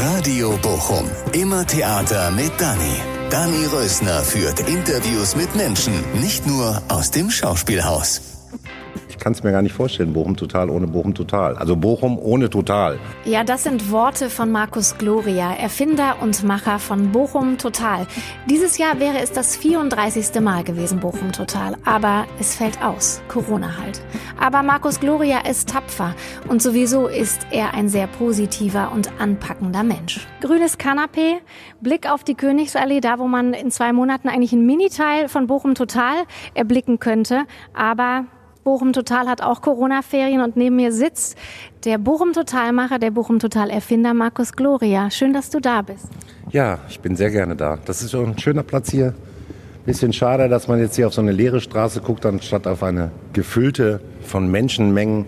Radio Bochum. Immer Theater mit Dani. Dani Rösner führt Interviews mit Menschen, nicht nur aus dem Schauspielhaus. Ich kann es mir gar nicht vorstellen, Bochum total ohne Bochum total. Also Bochum ohne total. Ja, das sind Worte von Markus Gloria, Erfinder und Macher von Bochum Total. Dieses Jahr wäre es das 34. Mal gewesen, Bochum Total. Aber es fällt aus. Corona halt. Aber Markus Gloria ist tapfer und sowieso ist er ein sehr positiver und anpackender Mensch. Grünes Kanapee, Blick auf die Königsallee, da wo man in zwei Monaten eigentlich einen Miniteil von Bochum Total erblicken könnte. Aber Bochum Total hat auch Corona-Ferien und neben mir sitzt der Bochum Totalmacher, der Bochum Total Erfinder Markus Gloria. Schön, dass du da bist. Ja, ich bin sehr gerne da. Das ist ein schöner Platz hier. Bisschen schade, dass man jetzt hier auf so eine leere Straße guckt, anstatt auf eine gefüllte von Menschenmengen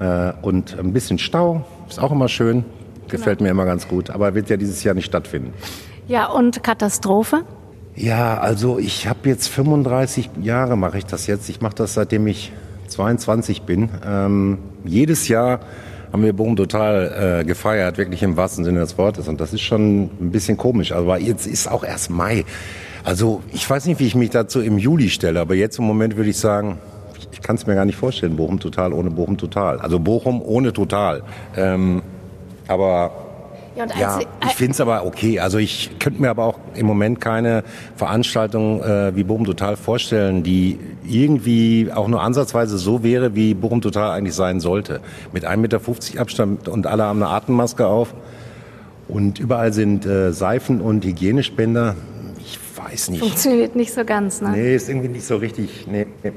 äh, und ein bisschen Stau. Ist auch immer schön. Gefällt genau. mir immer ganz gut. Aber wird ja dieses Jahr nicht stattfinden. Ja, und Katastrophe? Ja, also ich habe jetzt 35 Jahre mache ich das jetzt. Ich mache das seitdem ich 22 bin. Ähm, jedes Jahr haben wir Bochum total äh, gefeiert, wirklich im wahrsten Sinne des Wortes. Und das ist schon ein bisschen komisch. Aber jetzt ist auch erst Mai. Also ich weiß nicht, wie ich mich dazu im Juli stelle, aber jetzt im Moment würde ich sagen, ich kann es mir gar nicht vorstellen, Bochum total ohne Bochum total. Also Bochum ohne total. Ähm, aber ja, ja ich finde es aber okay. Also ich könnte mir aber auch im Moment keine Veranstaltung äh, wie Bochum Total vorstellen, die irgendwie auch nur ansatzweise so wäre, wie Bochum Total eigentlich sein sollte. Mit 1,50 Meter Abstand und alle haben eine Atemmaske auf. Und überall sind äh, Seifen und Hygienespender. Ich weiß nicht. Funktioniert nicht so ganz, ne? Nee, ist irgendwie nicht so richtig. Nee, nee.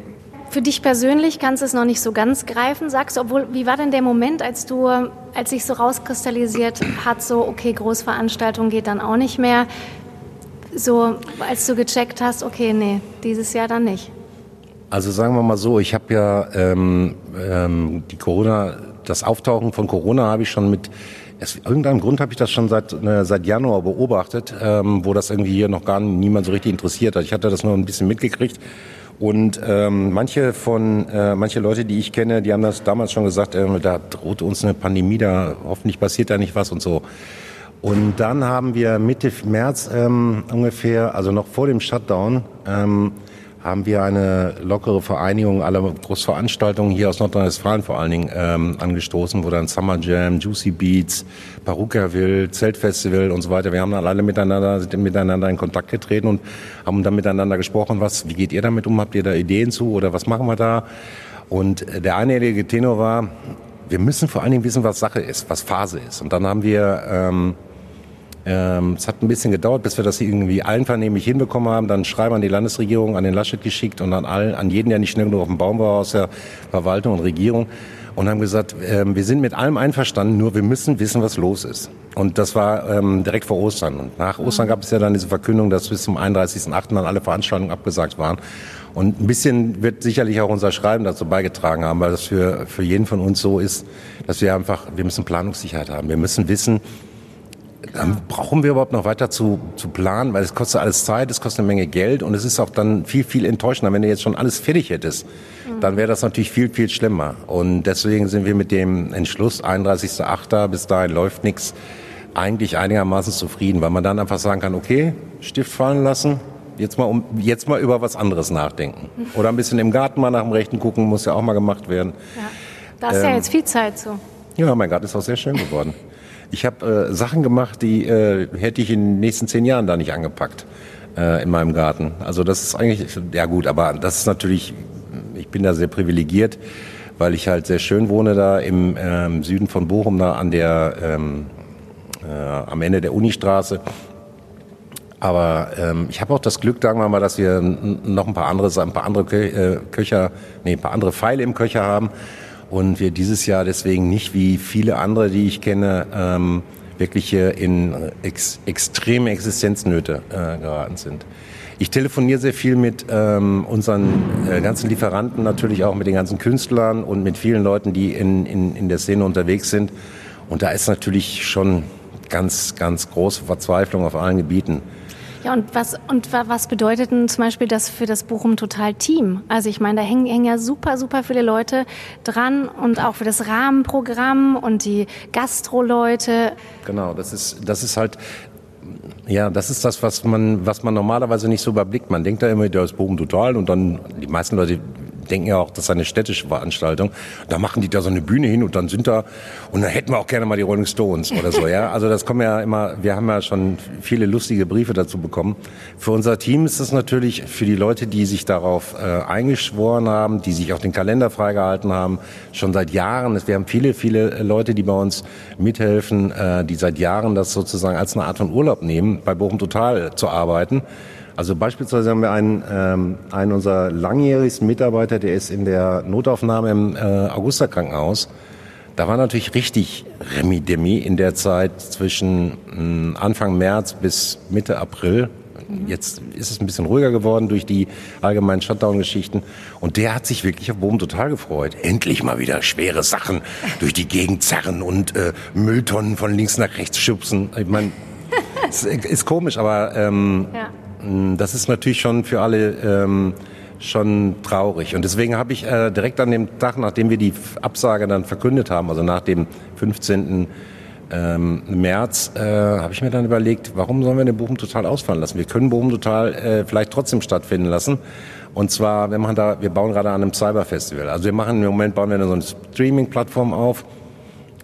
Für dich persönlich kannst du es noch nicht so ganz greifen, sagst du, obwohl, wie war denn der Moment, als du, als sich so rauskristallisiert hat, so, okay, Großveranstaltung geht dann auch nicht mehr, so, als du gecheckt hast, okay, nee, dieses Jahr dann nicht? Also sagen wir mal so, ich habe ja ähm, ähm, die Corona, das Auftauchen von Corona habe ich schon mit aus irgendeinem Grund habe ich das schon seit, äh, seit Januar beobachtet, ähm, wo das irgendwie hier noch gar niemand so richtig interessiert hat. Ich hatte das nur ein bisschen mitgekriegt und ähm, manche von äh, manche Leute, die ich kenne, die haben das damals schon gesagt, äh, da droht uns eine Pandemie, da hoffentlich passiert da nicht was und so. Und dann haben wir Mitte März ähm, ungefähr, also noch vor dem Shutdown, ähm, haben wir eine lockere Vereinigung aller Großveranstaltungen hier aus Nordrhein-Westfalen vor allen Dingen ähm, angestoßen, wo dann Summer Jam, Juicy Beats, Perukaville, Zeltfestival und so weiter. Wir haben dann alle miteinander, sind miteinander in Kontakt getreten und haben dann miteinander gesprochen, was, wie geht ihr damit um? Habt ihr da Ideen zu oder was machen wir da? Und der einjährige Tenor war, wir müssen vor allen Dingen wissen, was Sache ist, was Phase ist. Und dann haben wir ähm, ähm, es hat ein bisschen gedauert, bis wir das irgendwie einvernehmlich hinbekommen haben. Dann Schreiben an die Landesregierung, an den Laschet geschickt und an, allen, an jeden, der nicht schnell genug auf dem Baum war aus der Verwaltung und Regierung und haben gesagt, ähm, wir sind mit allem einverstanden, nur wir müssen wissen, was los ist. Und das war ähm, direkt vor Ostern. Und nach Ostern gab es ja dann diese Verkündung, dass bis zum 31.8. dann alle Veranstaltungen abgesagt waren. Und ein bisschen wird sicherlich auch unser Schreiben dazu beigetragen haben, weil das für, für jeden von uns so ist, dass wir einfach, wir müssen Planungssicherheit haben. Wir müssen wissen, dann brauchen wir überhaupt noch weiter zu, zu planen, weil es kostet alles Zeit, es kostet eine Menge Geld und es ist auch dann viel, viel enttäuschender. Wenn du jetzt schon alles fertig hättest, mhm. dann wäre das natürlich viel, viel schlimmer. Und deswegen sind wir mit dem Entschluss 31.8. bis dahin läuft nichts eigentlich einigermaßen zufrieden, weil man dann einfach sagen kann, okay, Stift fallen lassen, jetzt mal um jetzt mal über was anderes nachdenken oder ein bisschen im Garten mal nach dem Rechten gucken, muss ja auch mal gemacht werden. Ja. Da ist ähm, ja jetzt viel Zeit so. Ja, mein Garten ist auch sehr schön geworden. Ich habe äh, Sachen gemacht, die äh, hätte ich in den nächsten zehn Jahren da nicht angepackt äh, in meinem Garten. Also das ist eigentlich, ja gut, aber das ist natürlich, ich bin da sehr privilegiert, weil ich halt sehr schön wohne da im ähm, Süden von Bochum, da an der, ähm, äh, am Ende der Unistraße. Aber ähm, ich habe auch das Glück, sagen wir mal, dass wir noch ein paar andere, ein paar andere äh, Köcher, nee, ein paar andere Pfeile im Köcher haben und wir dieses Jahr deswegen nicht wie viele andere, die ich kenne, ähm, wirklich in ex extreme Existenznöte äh, geraten sind. Ich telefoniere sehr viel mit ähm, unseren äh, ganzen Lieferanten, natürlich auch mit den ganzen Künstlern und mit vielen Leuten, die in, in, in der Szene unterwegs sind. Und da ist natürlich schon ganz, ganz große Verzweiflung auf allen Gebieten. Ja, und was, und was bedeutet denn zum Beispiel das für das Bochum Total Team? Also ich meine, da hängen, hängen ja super, super viele Leute dran und auch für das Rahmenprogramm und die Gastro-Leute. Genau, das ist, das ist halt, ja, das ist das, was man, was man normalerweise nicht so überblickt. Man denkt da immer, der ist Bochum total und dann die meisten Leute denken ja auch, das ist eine städtische Veranstaltung. Da machen die da so eine Bühne hin und dann sind da, und dann hätten wir auch gerne mal die Rolling Stones oder so, ja. Also das kommen ja immer, wir haben ja schon viele lustige Briefe dazu bekommen. Für unser Team ist es natürlich für die Leute, die sich darauf äh, eingeschworen haben, die sich auch den Kalender freigehalten haben, schon seit Jahren. Wir haben viele, viele Leute, die bei uns mithelfen, äh, die seit Jahren das sozusagen als eine Art von Urlaub nehmen, bei Bochum Total zu arbeiten. Also beispielsweise haben wir einen, ähm, einen unserer langjährigsten Mitarbeiter, der ist in der Notaufnahme im äh, Augusta Krankenhaus. Da war natürlich richtig Remi-Demi in der Zeit zwischen äh, Anfang März bis Mitte April. Jetzt ist es ein bisschen ruhiger geworden durch die allgemeinen Shutdown-Geschichten. Und der hat sich wirklich auf Boben total gefreut. Endlich mal wieder schwere Sachen durch die Gegend zerren und äh, Mülltonnen von links nach rechts schubsen. Ich meine, ist, ist komisch, aber ähm, ja. Mm, das ist natürlich schon für alle ähm, schon traurig. Und deswegen habe ich äh, direkt an dem Tag, nachdem wir die Absage dann verkündet haben, also nach dem 15. Ähm, März, äh, habe ich mir dann überlegt, warum sollen wir den Bochum total ausfallen lassen? Wir können Bochum total äh, vielleicht trotzdem stattfinden lassen. Und zwar, wir machen da, wir bauen gerade an einem Cyberfestival. Also wir machen im Moment bauen wir so eine Streaming-Plattform auf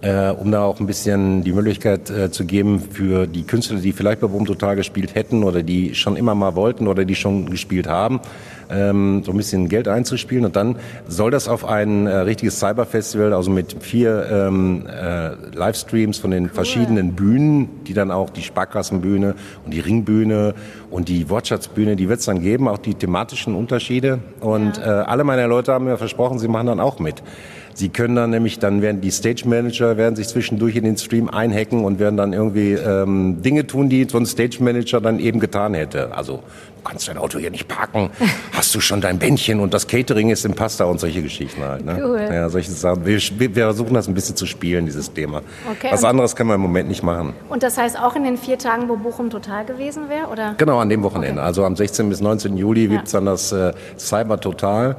äh, um da auch ein bisschen die Möglichkeit äh, zu geben für die Künstler, die vielleicht bei Boom Total gespielt hätten oder die schon immer mal wollten oder die schon gespielt haben, ähm, so ein bisschen Geld einzuspielen. Und dann soll das auf ein äh, richtiges Cyberfestival, also mit vier ähm, äh, Livestreams von den cool. verschiedenen Bühnen, die dann auch die Sparkassenbühne und die Ringbühne und die Wortschatzbühne, die wird es dann geben, auch die thematischen Unterschiede. Und ja. äh, alle meine Leute haben mir versprochen, sie machen dann auch mit. Sie können dann nämlich, dann werden die Stage Manager werden sich zwischendurch in den Stream einhacken und werden dann irgendwie ähm, Dinge tun, die so ein Stage Manager dann eben getan hätte. Also du kannst dein Auto hier nicht parken, hast du schon dein Bändchen und das Catering ist im Pasta und solche Geschichten halt. Ne? Cool. Ja, solche Sachen. Wir, wir versuchen das ein bisschen zu spielen, dieses Thema. Okay, Was anderes können wir im Moment nicht machen. Und das heißt auch in den vier Tagen, wo Bochum total gewesen wäre, oder? Genau, an dem Wochenende. Okay. Also am 16. bis 19. Juli ja. gibt's dann das äh, Cyber Total.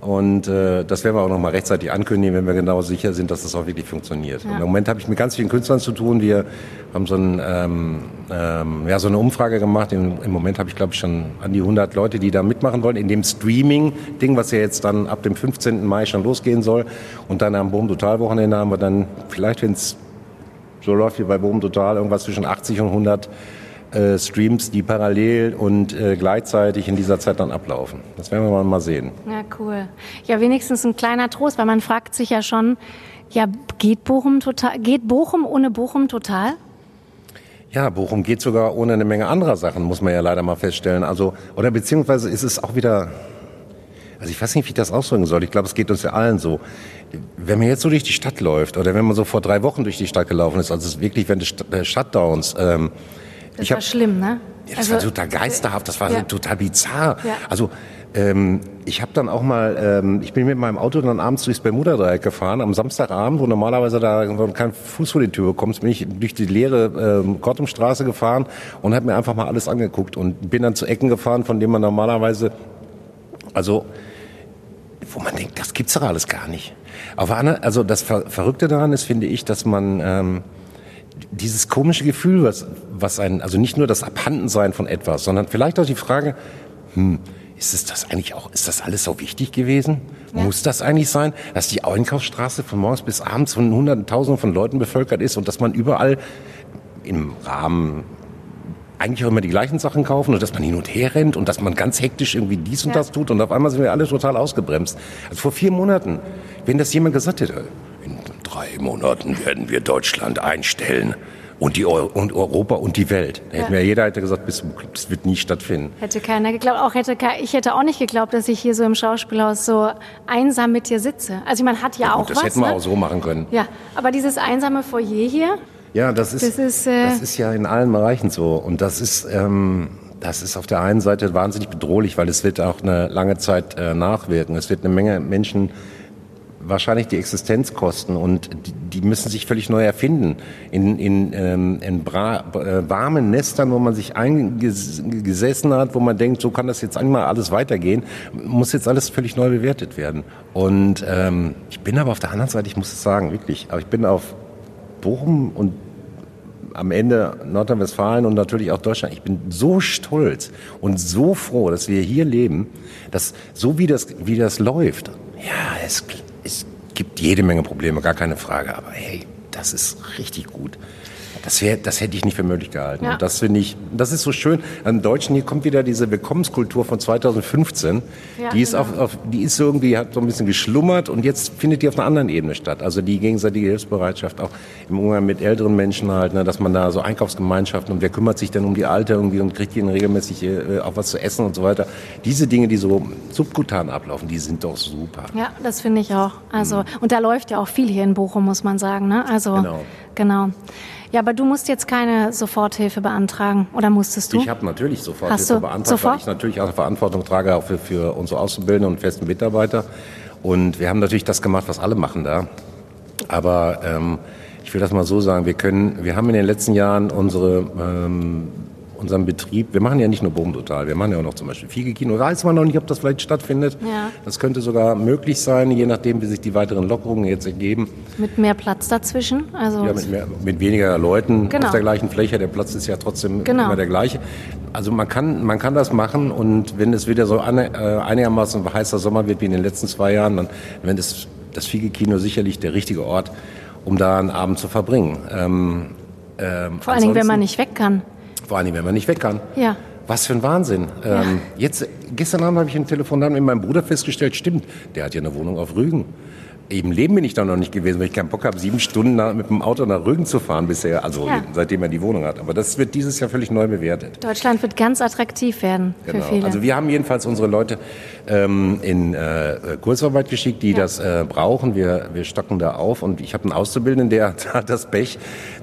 Und äh, das werden wir auch noch mal rechtzeitig ankündigen, wenn wir genau sicher sind, dass das auch wirklich funktioniert. Ja. Im Moment habe ich mit ganz vielen Künstlern zu tun. Wir haben so, ein, ähm, ähm, ja, so eine Umfrage gemacht. Im, im Moment habe ich, glaube ich, schon an die 100 Leute, die da mitmachen wollen, in dem Streaming-Ding, was ja jetzt dann ab dem 15. Mai schon losgehen soll. Und dann am Boom Total Wochenende haben wir dann vielleicht, wenn es so läuft wie bei Boom Total, irgendwas zwischen 80 und 100 äh, Streams, die parallel und äh, gleichzeitig in dieser Zeit dann ablaufen. Das werden wir mal sehen. Ja, cool. Ja, wenigstens ein kleiner Trost, weil man fragt sich ja schon, ja, geht Bochum total, geht Bochum ohne Bochum total? Ja, Bochum geht sogar ohne eine Menge anderer Sachen, muss man ja leider mal feststellen. Also, oder beziehungsweise ist es auch wieder, also ich weiß nicht, wie ich das ausdrücken soll. Ich glaube, es geht uns ja allen so. Wenn man jetzt so durch die Stadt läuft oder wenn man so vor drei Wochen durch die Stadt gelaufen ist, also es ist wirklich, wenn die äh, Shutdowns, ähm, das ich war hab, schlimm, ne? Ja, das also, war total geisterhaft, das war ja. total bizarr. Ja. Also ähm, ich habe dann auch mal, ähm, ich bin mit meinem Auto dann abends durchs Bermuda-Dreieck gefahren, am Samstagabend, wo normalerweise da kein Fuß vor die Tür bekommst, bin ich durch die leere ähm, Kortumstraße gefahren und habe mir einfach mal alles angeguckt und bin dann zu Ecken gefahren, von denen man normalerweise, also wo man denkt, das gibt's doch alles gar nicht. Eine, also das Verrückte daran ist, finde ich, dass man ähm, dieses komische Gefühl, was, was ein, also nicht nur das Abhandensein von etwas, sondern vielleicht auch die Frage, hm, ist es das eigentlich auch, ist das alles so wichtig gewesen? Ja. Muss das eigentlich sein, dass die Einkaufsstraße von morgens bis abends von hunderten, tausenden von Leuten bevölkert ist und dass man überall im Rahmen eigentlich auch immer die gleichen Sachen kaufen und dass man hin und her rennt und dass man ganz hektisch irgendwie dies und ja. das tut und auf einmal sind wir alle total ausgebremst. Also vor vier Monaten, wenn das jemand gesagt hätte, drei Monaten werden wir Deutschland einstellen und, die Euro und Europa und die Welt. Da hätte ja. mir jeder hätte gesagt, das, das wird nie stattfinden. Hätte keiner geglaubt. Auch hätte, ich hätte auch nicht geglaubt, dass ich hier so im Schauspielhaus so einsam mit dir sitze. Also man hat ja, ja auch gut, das was. Das hätten wir ne? auch so machen können. Ja, aber dieses einsame Foyer hier. Ja, das ist, das ist, äh, das ist ja in allen Bereichen so. Und das ist, ähm, das ist auf der einen Seite wahnsinnig bedrohlich, weil es wird auch eine lange Zeit äh, nachwirken. Es wird eine Menge Menschen wahrscheinlich die Existenzkosten und die, die müssen sich völlig neu erfinden. In, in, ähm, in bra, äh, warmen Nestern, wo man sich eingesessen hat, wo man denkt, so kann das jetzt einmal alles weitergehen, muss jetzt alles völlig neu bewertet werden. Und ähm, ich bin aber auf der anderen Seite, ich muss es sagen, wirklich, aber ich bin auf Bochum und am Ende Nordrhein-Westfalen und natürlich auch Deutschland. Ich bin so stolz und so froh, dass wir hier leben, dass so wie das, wie das läuft, ja, es, es gibt jede Menge Probleme, gar keine Frage, aber hey, das ist richtig gut. Das, wär, das hätte ich nicht für möglich gehalten. Ja. Und das finde ich, das ist so schön. An Deutschen, hier kommt wieder diese Willkommenskultur von 2015. Ja, die ist genau. auf, auf, die ist irgendwie, hat so ein bisschen geschlummert und jetzt findet die auf einer anderen Ebene statt. Also die gegenseitige Hilfsbereitschaft auch im Umgang mit älteren Menschen halt, ne, dass man da so Einkaufsgemeinschaften und wer kümmert sich denn um die Alte irgendwie und kriegt ihnen regelmäßig äh, auch was zu essen und so weiter. Diese Dinge, die so subkutan ablaufen, die sind doch super. Ja, das finde ich auch. Also, mhm. und da läuft ja auch viel hier in Bochum, muss man sagen, ne? Also, genau. genau. Ja, aber du musst jetzt keine Soforthilfe beantragen oder musstest du? Ich habe natürlich Soforthilfe beantragt, Sofort? weil ich natürlich auch Verantwortung trage auch für, für unsere Auszubildenden und festen Mitarbeiter. Und wir haben natürlich das gemacht, was alle machen da. Aber ähm, ich will das mal so sagen, wir können, wir haben in den letzten Jahren unsere ähm, unserem Betrieb, wir machen ja nicht nur Boom Total, wir machen ja auch noch zum Beispiel Fiege-Kino. Da weiß man noch nicht, ob das vielleicht stattfindet. Ja. Das könnte sogar möglich sein, je nachdem, wie sich die weiteren Lockerungen jetzt ergeben. Mit mehr Platz dazwischen? Also ja, mit, mehr, mit weniger Leuten genau. auf der gleichen Fläche. Der Platz ist ja trotzdem genau. immer der gleiche. Also man kann, man kann das machen und wenn es wieder so eine, äh, einigermaßen heißer Sommer wird wie in den letzten zwei Jahren, dann wenn das, das Fiege-Kino sicherlich der richtige Ort, um da einen Abend zu verbringen. Ähm, ähm, Vor allen Dingen, wenn man nicht weg kann. Vor allem, wenn man nicht weg kann. Ja. Was für ein Wahnsinn. Ja. Ähm, jetzt, gestern Abend habe ich ein Telefonat mit meinem Bruder festgestellt, stimmt, der hat ja eine Wohnung auf Rügen. Im Leben bin ich da noch nicht gewesen, weil ich keinen Bock habe, sieben Stunden nach, mit dem Auto nach Rügen zu fahren bisher, also ja. seitdem er die Wohnung hat. Aber das wird dieses Jahr völlig neu bewertet. Deutschland wird ganz attraktiv werden genau. für viele. Also wir haben jedenfalls unsere Leute ähm, in äh, Kurzarbeit geschickt, die ja. das äh, brauchen. Wir, wir stocken da auf und ich habe einen Auszubildenden, der hat das Pech,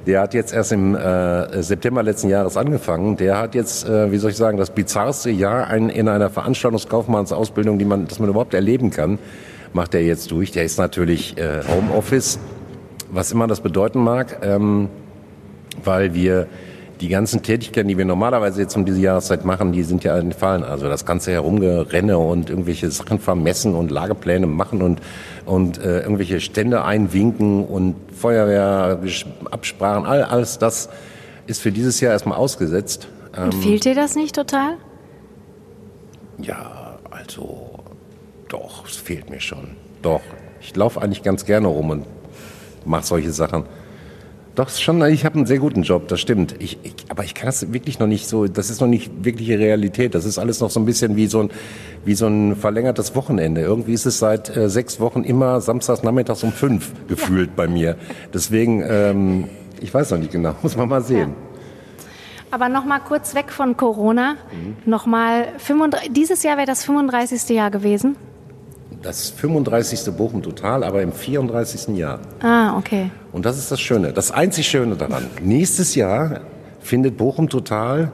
der hat jetzt erst im äh, September letzten Jahres angefangen. Der hat jetzt, äh, wie soll ich sagen, das bizarrste Jahr ein, in einer Veranstaltungskaufmannsausbildung, die man, das man überhaupt erleben kann macht er jetzt durch. Der ist natürlich äh, Homeoffice, was immer das bedeuten mag, ähm, weil wir die ganzen Tätigkeiten, die wir normalerweise jetzt um diese Jahreszeit machen, die sind ja entfallen. Also das ganze Herumgerenne und irgendwelche Sachen vermessen und Lagepläne machen und, und äh, irgendwelche Stände einwinken und Feuerwehrabsprachen, all, alles das ist für dieses Jahr erstmal ausgesetzt. Und ähm, fehlt dir das nicht total? Ja, also doch, es fehlt mir schon. Doch. Ich laufe eigentlich ganz gerne rum und mache solche Sachen. Doch, schon, ich habe einen sehr guten Job, das stimmt. Ich, ich, aber ich kann das wirklich noch nicht so, das ist noch nicht wirkliche Realität. Das ist alles noch so ein bisschen wie so ein, wie so ein verlängertes Wochenende. Irgendwie ist es seit äh, sechs Wochen immer samstags nachmittags um fünf gefühlt ja. bei mir. Deswegen, ähm, ich weiß noch nicht genau, muss man mal sehen. Ja. Aber noch mal kurz weg von Corona. Mhm. Noch mal 35, dieses Jahr wäre das 35. Jahr gewesen das 35. Bochum Total, aber im 34. Jahr. Ah, okay. Und das ist das Schöne, das einzig Schöne daran. Nächstes Jahr findet Bochum Total,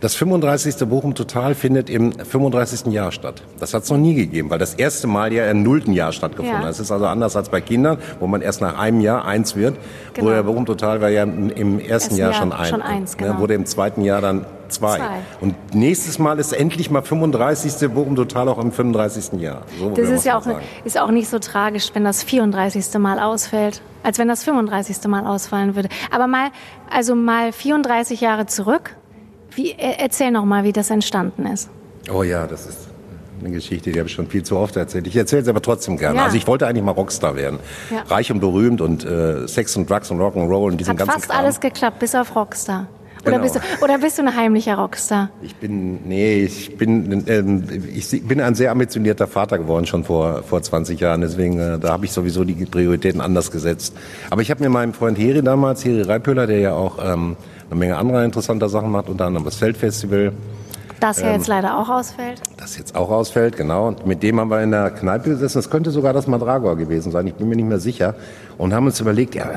das 35. Bochum Total findet im 35. Jahr statt. Das hat es noch nie gegeben, weil das erste Mal ja im nullten Jahr stattgefunden hat. Ja. Das ist also anders als bei Kindern, wo man erst nach einem Jahr eins wird. Genau. Wo der Bochum Total war ja im, ersten, ersten Jahr, Jahr, schon ein. Schon eins, ne, genau. Wurde im zweiten Jahr dann Zwei. Zwei. Und nächstes Mal ist endlich mal 35. Bochum Total auch im 35. Jahr. So das ist ja auch, ist auch nicht so tragisch, wenn das 34. Mal ausfällt, als wenn das 35. Mal ausfallen würde. Aber mal, also mal 34 Jahre zurück. Wie, erzähl noch mal, wie das entstanden ist. Oh ja, das ist eine Geschichte, die habe ich schon viel zu oft erzählt. Ich erzähle es aber trotzdem gerne. Ja. Also ich wollte eigentlich mal Rockstar werden. Ja. Reich und berühmt und äh, Sex und Drugs und Rock'n'Roll und diesen Hat ganzen fast Kram. alles geklappt, bis auf Rockstar. Oder, genau. bist du, oder bist du ein heimlicher Rockstar? Ich bin, nee, ich bin, ähm, ich bin ein sehr ambitionierter Vater geworden schon vor, vor 20 Jahren. Deswegen, äh, da habe ich sowieso die Prioritäten anders gesetzt. Aber ich habe mir meinem Freund Heri damals, Heri Reipöhler, der ja auch ähm, eine Menge anderer interessanter Sachen macht, unter anderem das Feldfestival, das ja ähm, jetzt leider auch ausfällt. Das jetzt auch ausfällt, genau. Und mit dem haben wir in der Kneipe gesessen. Das könnte sogar das Madragor gewesen sein. Ich bin mir nicht mehr sicher. Und haben uns überlegt, ja,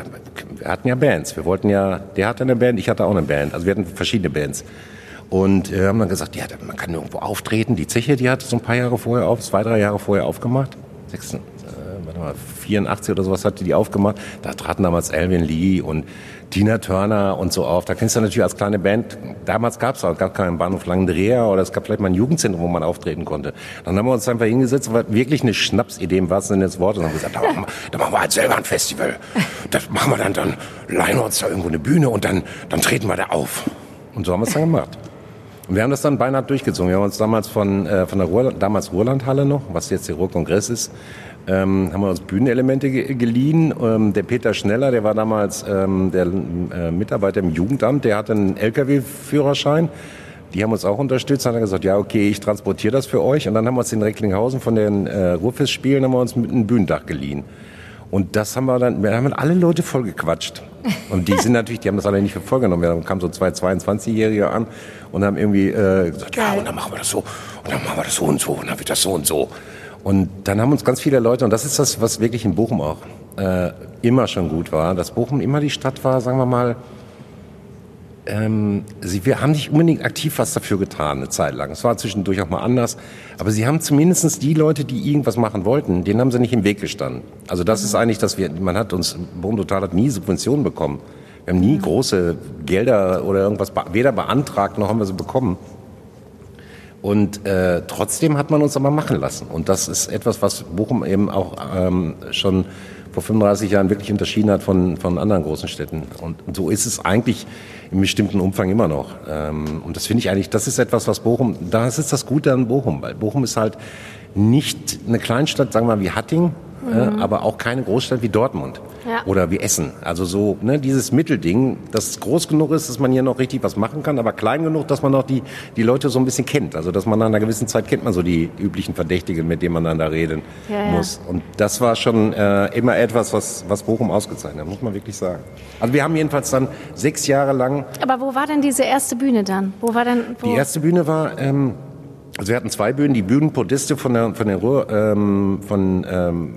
wir hatten ja Bands. Wir wollten ja, der hatte eine Band, ich hatte auch eine Band. Also wir hatten verschiedene Bands. Und wir haben dann gesagt, ja, man kann irgendwo auftreten. Die Zeche, die hat so ein paar Jahre vorher auf, zwei, drei Jahre vorher aufgemacht. Sechs, äh, 84 oder sowas hatte die aufgemacht. Da traten damals Elvin Lee und Tina Turner und so auf. Da kennst du natürlich als kleine Band, damals gab es auch gar keinen Bahnhof Langendreher oder es gab vielleicht mal ein Jugendzentrum, wo man auftreten konnte. Dann haben wir uns einfach hingesetzt, war wirklich eine Schnapsidee im wahrsten Sinne des Wortes und haben gesagt, da machen, wir, machen wir halt selber ein Festival. Das machen wir dann, dann leihen wir uns da irgendwo eine Bühne und dann, dann treten wir da auf. Und so haben wir es dann gemacht. Und wir haben das dann beinahe durchgezogen. Wir haben uns damals von, äh, von der Ruhr, damals Ruhrlandhalle noch, was jetzt der Ruhrkongress ist, ähm, haben wir uns Bühnenelemente ge geliehen. Ähm, der Peter Schneller, der war damals ähm, der äh, Mitarbeiter im Jugendamt, der hatte einen LKW-Führerschein. Die haben uns auch unterstützt, haben gesagt, ja okay, ich transportiere das für euch. Und dann haben wir uns in Recklinghausen von den äh, Ruhrfestspielen haben wir uns mit einem Bühnendach geliehen. Und das haben wir dann, wir haben alle Leute voll gequatscht. Und die sind natürlich, die haben das alle nicht für voll genommen. Da kamen so zwei 22-Jährige an und haben irgendwie äh, gesagt, ja, und dann machen wir das so, und dann machen wir das so und so, und dann wird das so und so. Und dann haben uns ganz viele Leute, und das ist das, was wirklich in Bochum auch äh, immer schon gut war, dass Bochum immer die Stadt war, sagen wir mal, ähm, sie, wir haben nicht unbedingt aktiv was dafür getan, eine Zeit lang. Es war zwischendurch auch mal anders. Aber sie haben zumindestens die Leute, die irgendwas machen wollten, denen haben sie nicht im Weg gestanden. Also das mhm. ist eigentlich, dass wir, man hat uns, Bochum Total hat nie Subventionen bekommen. Wir haben nie große Gelder oder irgendwas weder beantragt noch haben wir sie bekommen. Und äh, trotzdem hat man uns aber machen lassen. Und das ist etwas, was Bochum eben auch ähm, schon vor 35 Jahren wirklich unterschieden hat von, von anderen großen Städten. Und, so ist es eigentlich im bestimmten Umfang immer noch. Ähm, und das finde ich eigentlich, das ist etwas, was Bochum, das ist das Gute an Bochum, weil Bochum ist halt nicht eine Kleinstadt, sagen wir mal wie Hatting, mhm. aber auch keine Großstadt wie Dortmund ja. oder wie Essen. Also so ne, dieses Mittelding, das groß genug ist, dass man hier noch richtig was machen kann, aber klein genug, dass man noch die, die Leute so ein bisschen kennt. Also dass man nach einer gewissen Zeit kennt man so die üblichen Verdächtigen, mit denen man dann da reden ja, muss. Ja. Und das war schon äh, immer etwas, was, was Bochum ausgezeichnet hat, muss man wirklich sagen. Also wir haben jedenfalls dann sechs Jahre lang... Aber wo war denn diese erste Bühne dann? Wo war denn... Wo? Die erste Bühne war... Ähm, also wir hatten zwei Bühnen, die Bühnenpodeste von der, von der Ruhr, ähm, von ähm,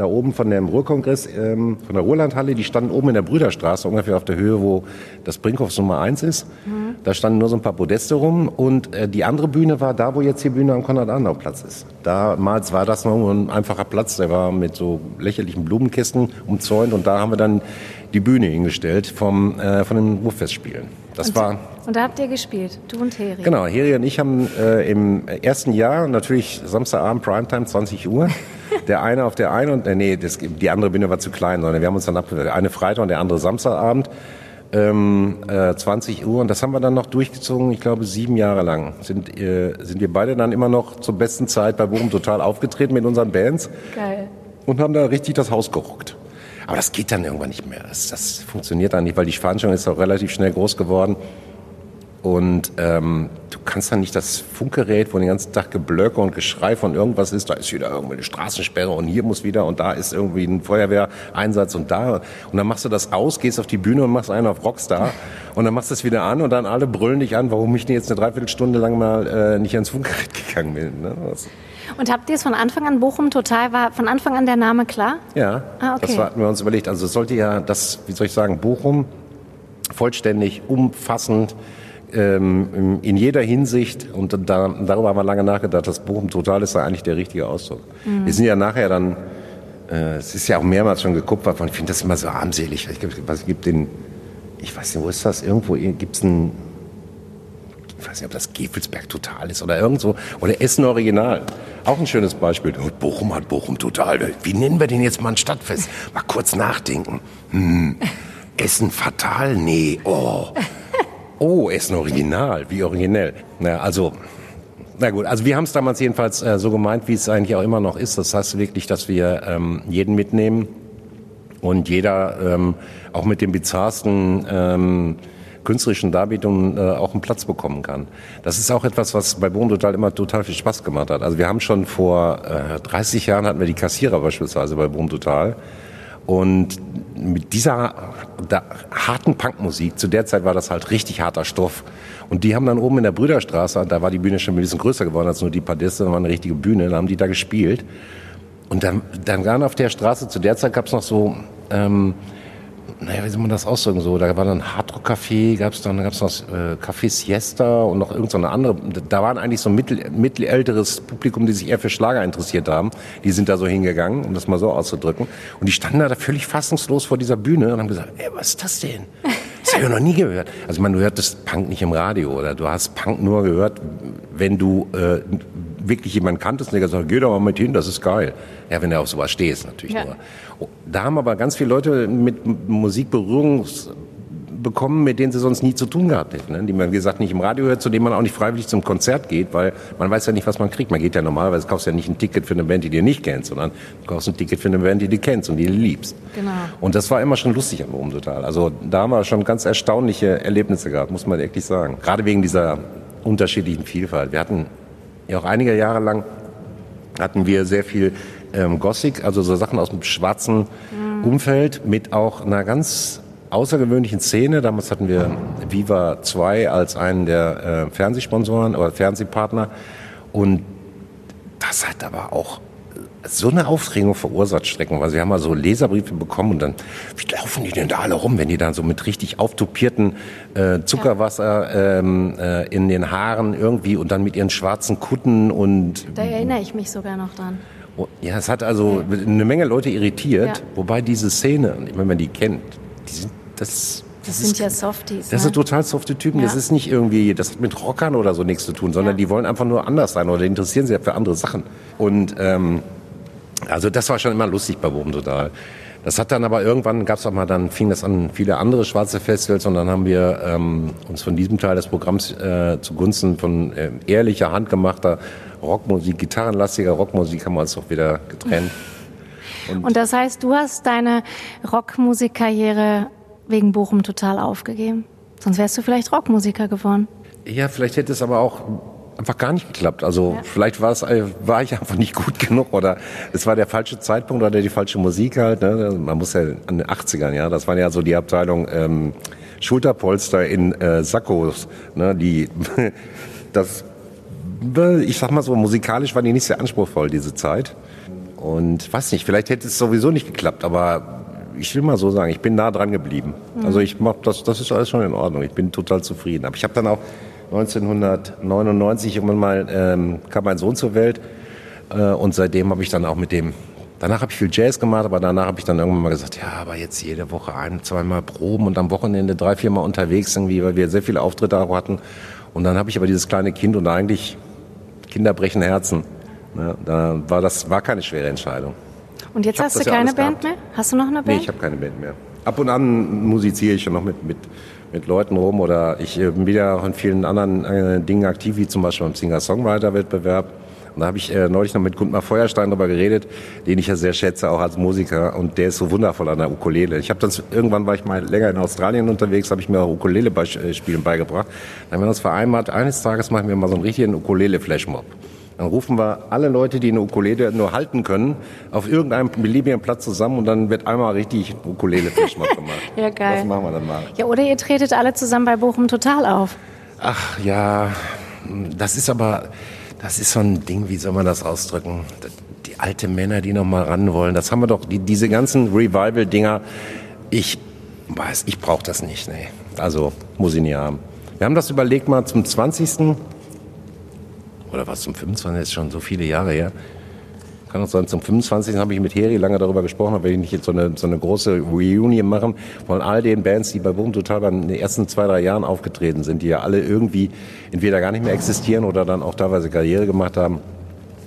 da oben von dem Ruhrkongress, ähm, von der Ruhrlandhalle, die standen oben in der Brüderstraße, ungefähr auf der Höhe, wo das Brinkhoffs Nummer 1 ist. Mhm. Da standen nur so ein paar Podeste rum und äh, die andere Bühne war da, wo jetzt die Bühne am Konrad-Adenauer-Platz ist. Damals war das noch ein einfacher Platz, der war mit so lächerlichen Blumenkästen umzäunt und da haben wir dann die Bühne hingestellt vom, äh, von den Ruhrfestspielen. Das und, war und da habt ihr gespielt, du und Heri. Genau, Heri und ich haben äh, im ersten Jahr natürlich Samstagabend Primetime 20 Uhr der eine auf der einen und äh, nee, das, die andere Bühne war zu klein, sondern wir haben uns dann abgewählt. Eine Freitag und der andere Samstagabend. Ähm, äh, 20 Uhr und das haben wir dann noch durchgezogen, ich glaube sieben Jahre lang. Sind, äh, sind wir beide dann immer noch zur besten Zeit bei Bochum total aufgetreten mit unseren Bands. Geil. Und haben da richtig das Haus gerockt. Aber das geht dann irgendwann nicht mehr. Das, das funktioniert dann nicht, weil die Veranstaltung ist auch relativ schnell groß geworden. Und ähm, du kannst dann nicht das Funkgerät, wo den ganzen Tag Geblöcke und Geschrei von irgendwas ist, da ist wieder irgendwie eine Straßensperre und hier muss wieder und da ist irgendwie ein Feuerwehreinsatz und da. Und dann machst du das aus, gehst auf die Bühne und machst einen auf Rockstar und dann machst du es wieder an und dann alle brüllen dich an, warum ich denn jetzt eine Dreiviertelstunde lang mal äh, nicht ans Funkgerät gegangen bin. Ne? Und habt ihr es von Anfang an Bochum total, war von Anfang an der Name klar? Ja, ah, okay. das hatten wir uns überlegt. Also es sollte ja das, wie soll ich sagen, Bochum vollständig, umfassend, ähm, in jeder Hinsicht, und da, darüber haben wir lange nachgedacht, das Bochum Total ist da eigentlich der richtige Ausdruck. Mhm. Wir sind ja nachher dann, äh, es ist ja auch mehrmals schon gekupfert worden, ich finde das immer so armselig. Ich, was gibt den, ich weiß nicht, wo ist das? Irgendwo gibt es ein, ich weiß nicht, ob das Gefelsberg Total ist oder irgendwo, oder Essen Original. Auch ein schönes Beispiel. Bochum hat Bochum Total. Wie nennen wir den jetzt mal ein Stadtfest? Mal kurz nachdenken. Hm. Essen Fatal? Nee. Oh. Oh, Essen Original, wie originell. Na, also, na gut, also wir haben es damals jedenfalls äh, so gemeint, wie es eigentlich auch immer noch ist. Das heißt wirklich, dass wir ähm, jeden mitnehmen und jeder ähm, auch mit den bizarrsten ähm, künstlerischen Darbietungen äh, auch einen Platz bekommen kann. Das ist auch etwas, was bei Bohnen total immer total viel Spaß gemacht hat. Also wir haben schon vor äh, 30 Jahren hatten wir die Kassierer beispielsweise bei Bohnen total. Und mit dieser harten Punkmusik, zu der Zeit war das halt richtig harter Stoff. Und die haben dann oben in der Brüderstraße, da war die Bühne schon ein bisschen größer geworden als nur die Padiste, da war eine richtige Bühne, da haben die da gespielt. Und dann, dann waren auf der Straße, zu der Zeit gab es noch so, ähm, naja, wie soll man das ausdrücken? So, da war dann Hardrock-Café, gab es dann, da gab es noch äh, Café Siesta und noch irgendeine so andere. Da waren eigentlich so ein mittel, mittelälteres Publikum, die sich eher für Schlager interessiert haben. Die sind da so hingegangen, um das mal so auszudrücken. Und die standen da völlig fassungslos vor dieser Bühne und haben gesagt, ey, was ist das denn? Das habe ich noch nie gehört. Also ich meine, du hörtest Punk nicht im Radio oder du hast Punk nur gehört, wenn du äh, wirklich jemanden kanntest und der gesagt hat, geh doch mal mit hin, das ist geil. Ja, wenn du auf sowas stehst natürlich ja. nur. Da haben aber ganz viele Leute mit Musik Berührung bekommen, mit denen sie sonst nie zu tun gehabt hätten. Ne? Die man, wie gesagt, nicht im Radio hört, zu denen man auch nicht freiwillig zum Konzert geht, weil man weiß ja nicht, was man kriegt. Man geht ja normalerweise, kaufst ja nicht ein Ticket für eine Band, die du nicht kennst, sondern du kaufst ein Ticket für eine Band, die du kennst und die du liebst. Genau. Und das war immer schon lustig am Rom total. Also da haben wir schon ganz erstaunliche Erlebnisse gehabt, muss man wirklich sagen. Gerade wegen dieser unterschiedlichen Vielfalt. Wir hatten ja auch einige Jahre lang hatten wir sehr viel ähm, Gothic, also so Sachen aus dem schwarzen mhm. Umfeld mit auch einer ganz außergewöhnlichen Szene. Damals hatten wir Viva 2 als einen der äh, Fernsehsponsoren oder Fernsehpartner und das hat aber auch so eine Aufregung verursacht streckenweise. Wir haben mal so Leserbriefe bekommen und dann, wie laufen die denn da alle rum, wenn die dann so mit richtig auftopierten äh, Zuckerwasser ähm, äh, in den Haaren irgendwie und dann mit ihren schwarzen Kutten und... Da erinnere ich mich sogar noch dran. Oh, ja, es hat also ja. eine Menge Leute irritiert, ja. wobei diese Szene, wenn man die kennt, die sind, das... Das, das sind ja Softies. Das ne? sind total softe Typen. Ja. Das ist nicht irgendwie, das hat mit Rockern oder so nichts zu tun, sondern die wollen einfach nur anders sein oder interessieren sich ja für andere Sachen. Und ähm, also das war schon immer lustig bei Bochum total. Das hat dann aber irgendwann, gab es auch mal, dann fing das an viele andere schwarze Festivals und dann haben wir ähm, uns von diesem Teil des Programms äh, zugunsten von äh, ehrlicher, handgemachter Rockmusik, gitarrenlastiger Rockmusik haben wir uns doch wieder getrennt. Und, und das heißt, du hast deine Rockmusikkarriere wegen Bochum total aufgegeben? Sonst wärst du vielleicht Rockmusiker geworden. Ja, vielleicht hätte es aber auch einfach gar nicht geklappt. Also ja. vielleicht war es, äh, war ich einfach nicht gut genug oder es war der falsche Zeitpunkt oder die falsche Musik halt. Ne? Man muss ja an den 80ern, ja, das waren ja so die Abteilung ähm, Schulterpolster in äh, Sackos, ne? die das, ich sag mal so, musikalisch war die nicht sehr anspruchsvoll diese Zeit. Und weiß nicht, vielleicht hätte es sowieso nicht geklappt, aber ich will mal so sagen, ich bin nah dran geblieben. Mhm. Also ich mach das, das ist alles schon in Ordnung. Ich bin total zufrieden. Aber ich habe dann auch 1999 irgendwann mal ähm, kam mein Sohn zur Welt äh, und seitdem habe ich dann auch mit dem Danach habe ich viel Jazz gemacht, aber danach habe ich dann irgendwann mal gesagt, ja, aber jetzt jede Woche ein, zweimal proben und am Wochenende drei, viermal unterwegs irgendwie, weil wir sehr viele Auftritte auch hatten. Und dann habe ich aber dieses kleine Kind und eigentlich Kinder brechen Herzen. Ja, da war das war keine schwere Entscheidung. Und jetzt hast du keine Band gehabt. mehr? Hast du noch eine Band? Nee, ich habe keine Band mehr. Ab und an musiziere ich schon noch mit, mit mit Leuten rum oder ich äh, bin wieder auch in vielen anderen äh, Dingen aktiv, wie zum Beispiel beim Singer-Songwriter-Wettbewerb. Und da habe ich äh, neulich noch mit Gundmar Feuerstein darüber geredet, den ich ja sehr schätze, auch als Musiker. Und der ist so wundervoll an der Ukulele. Ich habe dann irgendwann war ich mal länger in Australien unterwegs, habe ich mir auch Ukulele-Spielen beigebracht. Dann haben wir uns vereinbart, eines Tages machen wir mal so einen richtigen Ukulele-Flashmob. Dann rufen wir alle Leute, die eine Ukulele nur halten können, auf irgendeinem beliebigen Platz zusammen und dann wird einmal richtig Ukulele-Fischmack gemacht. ja, geil. Das machen wir dann mal. Ja, oder ihr tretet alle zusammen bei Bochum Total auf. Ach ja, das ist aber, das ist so ein Ding, wie soll man das ausdrücken? Die alte Männer, die noch mal ran wollen, das haben wir doch, die, diese ganzen Revival-Dinger, ich weiß, ich brauche das nicht, nee. Also, muss ich nie haben. Wir haben das überlegt mal zum 20 oder was zum 25. ist schon so viele Jahre her. Kann auch sein, zum 25. habe ich mit Heri lange darüber gesprochen, ob wir nicht jetzt so eine, so eine große Reunion machen von all den Bands, die bei Boom Total in den ersten zwei, drei Jahren aufgetreten sind, die ja alle irgendwie entweder gar nicht mehr existieren oder dann auch teilweise Karriere gemacht haben.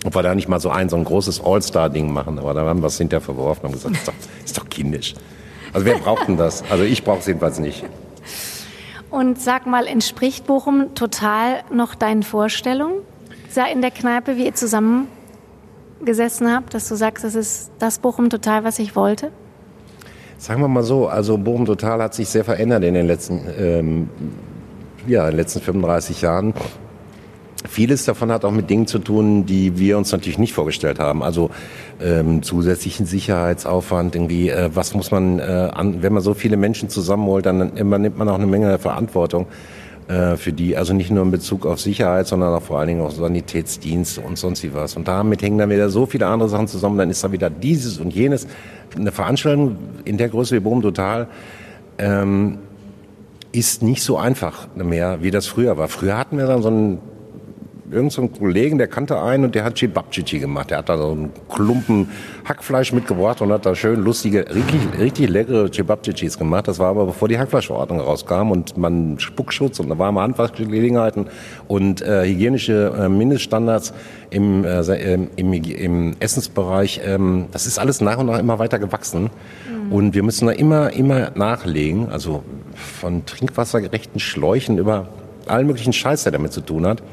Ob wir da nicht mal so ein, so ein großes All-Star-Ding machen, aber da haben wir es hinterher verworfen und gesagt, ist doch, ist doch kindisch. Also wer braucht denn das? Also ich brauche es jedenfalls nicht. Und sag mal, entspricht Bochum total noch deinen Vorstellungen? in der Kneipe, wie ihr zusammen gesessen habt, dass du sagst, das ist das Bochum Total, was ich wollte? Sagen wir mal so, also Bochum Total hat sich sehr verändert in den letzten, ähm, ja, in den letzten 35 Jahren. Vieles davon hat auch mit Dingen zu tun, die wir uns natürlich nicht vorgestellt haben. Also ähm, zusätzlichen Sicherheitsaufwand, irgendwie, äh, was muss man, äh, an, wenn man so viele Menschen zusammenholt, dann immer nimmt man auch eine Menge Verantwortung. Äh, für die, also nicht nur in Bezug auf Sicherheit, sondern auch vor allen Dingen auch Sanitätsdienste und sonst wie was. Und damit hängen dann wieder so viele andere Sachen zusammen, dann ist da wieder dieses und jenes. Eine Veranstaltung in der Größe wie Boom Total ähm, ist nicht so einfach mehr, wie das früher war. Früher hatten wir dann so einen irgendein so Kollegen, der kannte einen und der hat Chibabchichi gemacht. Der hat da so einen Klumpen Hackfleisch mitgebracht und hat da schön lustige, richtig, richtig leckere Chibabchichis gemacht. Das war aber bevor die Hackfleischverordnung rauskam und man Spuckschutz und warme Handwaschgelegenheiten und äh, hygienische äh, Mindeststandards im, äh, ähm, im, im Essensbereich, ähm, das ist alles nach und nach immer weiter gewachsen. Mhm. Und wir müssen da immer, immer nachlegen, also von trinkwassergerechten Schläuchen über allen möglichen Scheiß, der damit zu tun hat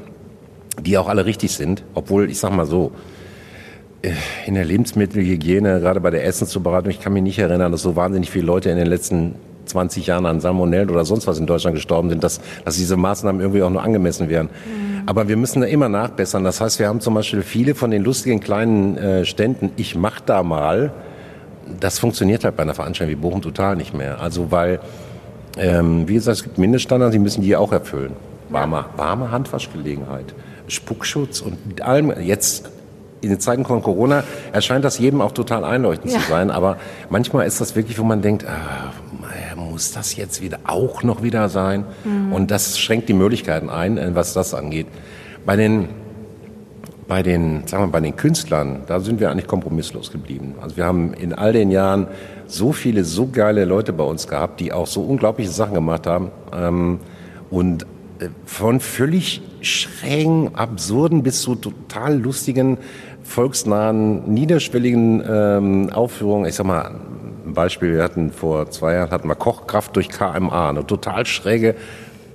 die auch alle richtig sind, obwohl ich sag mal so, äh, in der Lebensmittelhygiene, gerade bei der Essenszubereitung, ich kann mich nicht erinnern, dass so wahnsinnig viele Leute in den letzten 20 Jahren an Salmonellen oder sonst was in Deutschland gestorben sind, dass, dass diese Maßnahmen irgendwie auch nur angemessen wären. Mhm. Aber wir müssen da immer nachbessern. Das heißt, wir haben zum Beispiel viele von den lustigen kleinen äh, Ständen, ich mach da mal, das funktioniert halt bei einer Veranstaltung wie Bochum total nicht mehr. Also weil, ähm, wie gesagt, es gibt Mindeststandards, die müssen die auch erfüllen. Warme, warme Handwaschgelegenheit. Spuckschutz und mit allem, jetzt in den Zeiten von Corona erscheint das jedem auch total einleuchtend ja. zu sein, aber manchmal ist das wirklich, wo man denkt, ah, muss das jetzt wieder auch noch wieder sein? Mhm. Und das schränkt die Möglichkeiten ein, äh, was das angeht. Bei den bei den, sagen wir, bei den Künstlern, da sind wir eigentlich kompromisslos geblieben. Also wir haben in all den Jahren so viele, so geile Leute bei uns gehabt, die auch so unglaubliche Sachen gemacht haben. Ähm, und von völlig schrägen, absurden bis zu total lustigen, volksnahen, niederschwelligen ähm, Aufführungen. Ich sag mal, ein Beispiel, wir hatten vor zwei Jahren hatten wir Kochkraft durch KMA, eine total schräge